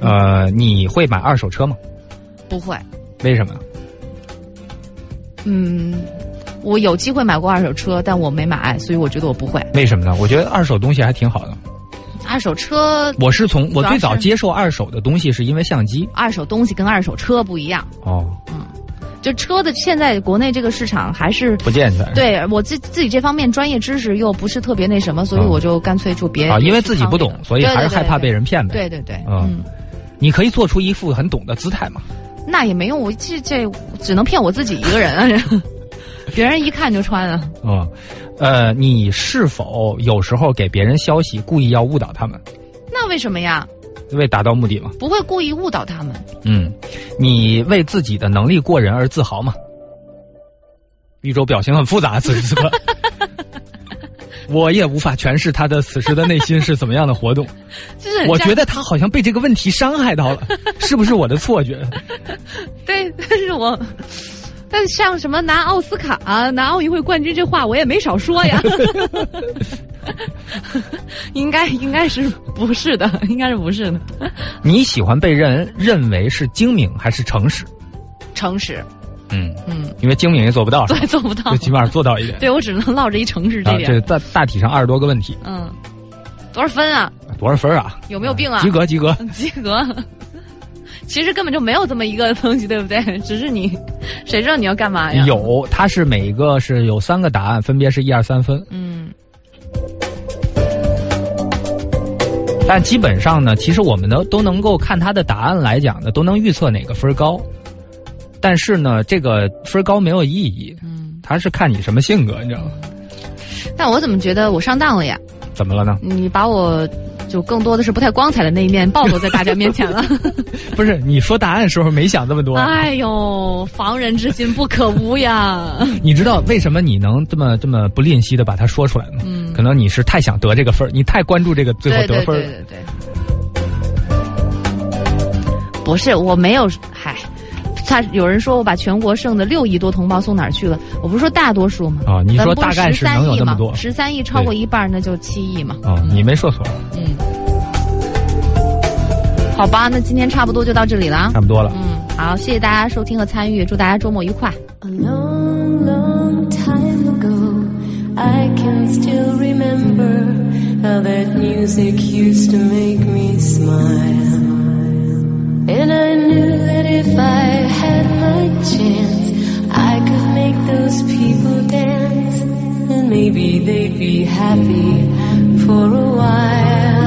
呃，你会买二手车吗？不会。为什么？嗯，我有机会买过二手车，但我没买，所以我觉得我不会。为什么呢？我觉得二手东西还挺好的。二手车，我是从我最早接受二手的东西是因为相机。二手东西跟二手车不一样。哦，嗯就车的现在国内这个市场还是不健全。对我自自己这方面专业知识又不是特别那什么，所以嗯我就干脆就别啊，因为自己不懂，所以还是害怕被人骗呗。对对对，嗯，你可以做出一副很懂的姿态嘛。那也没用，我这这只能骗我自己一个人啊，这 别人一看就穿啊。嗯，呃，你是否有时候给别人消息，故意要误导他们，那为什么呀？为达到目的嘛？不会故意误导他们。嗯，你为自己的能力过人而自豪吗？玉州表情很复杂，此时此刻，我也无法诠释他的此时的内心是怎么样的活动。就是我觉得他好像被这个问题伤害到了，是不是我的错觉？对，但是我。但像什么拿奥斯卡、啊、拿奥运会冠军这话，我也没少说呀。应该应该是不是的，应该是不是的。你喜欢被人认为是精明还是诚实？诚实，嗯嗯，因为精明也做不到，对，做不到，最起码做到一点。对我只能落着一城市这啊，点。这大大体上二十多个问题，嗯，多少分啊？多少分啊？有没有病啊？及格，及格，及格。其实根本就没有这么一个东西，对不对？只是你，谁知道你要干嘛呀？有，它是每一个是有三个答案，分别是一二三分。嗯。但基本上呢，其实我们能都能够看它的答案来讲呢，都能预测哪个分高。但是呢，这个分高没有意义，嗯，他是看你什么性格，你知道吗？但我怎么觉得我上当了呀？怎么了呢？你把我就更多的是不太光彩的那一面暴露在大家面前了。不是，你说答案的时候没想这么多。哎呦，防人之心不可无呀！你知道为什么你能这么这么不吝惜的把它说出来吗？嗯，可能你是太想得这个分儿你太关注这个最后得分对对对对对。不是，我没有，嗨。他有人说我把全国剩的六亿多同胞送哪儿去了？我不是说大多数吗？啊，你说大概是能有那么多，十三亿超过一半，那就七亿嘛。啊，你没说错。嗯，好吧，那今天差不多就到这里了。差不多了。嗯，好，谢谢大家收听和参与，祝大家周末愉快。A long, long time ago, I can still remember how that music used to make me smile. And I knew that if I had my chance, I could make those people dance. And maybe they'd be happy for a while.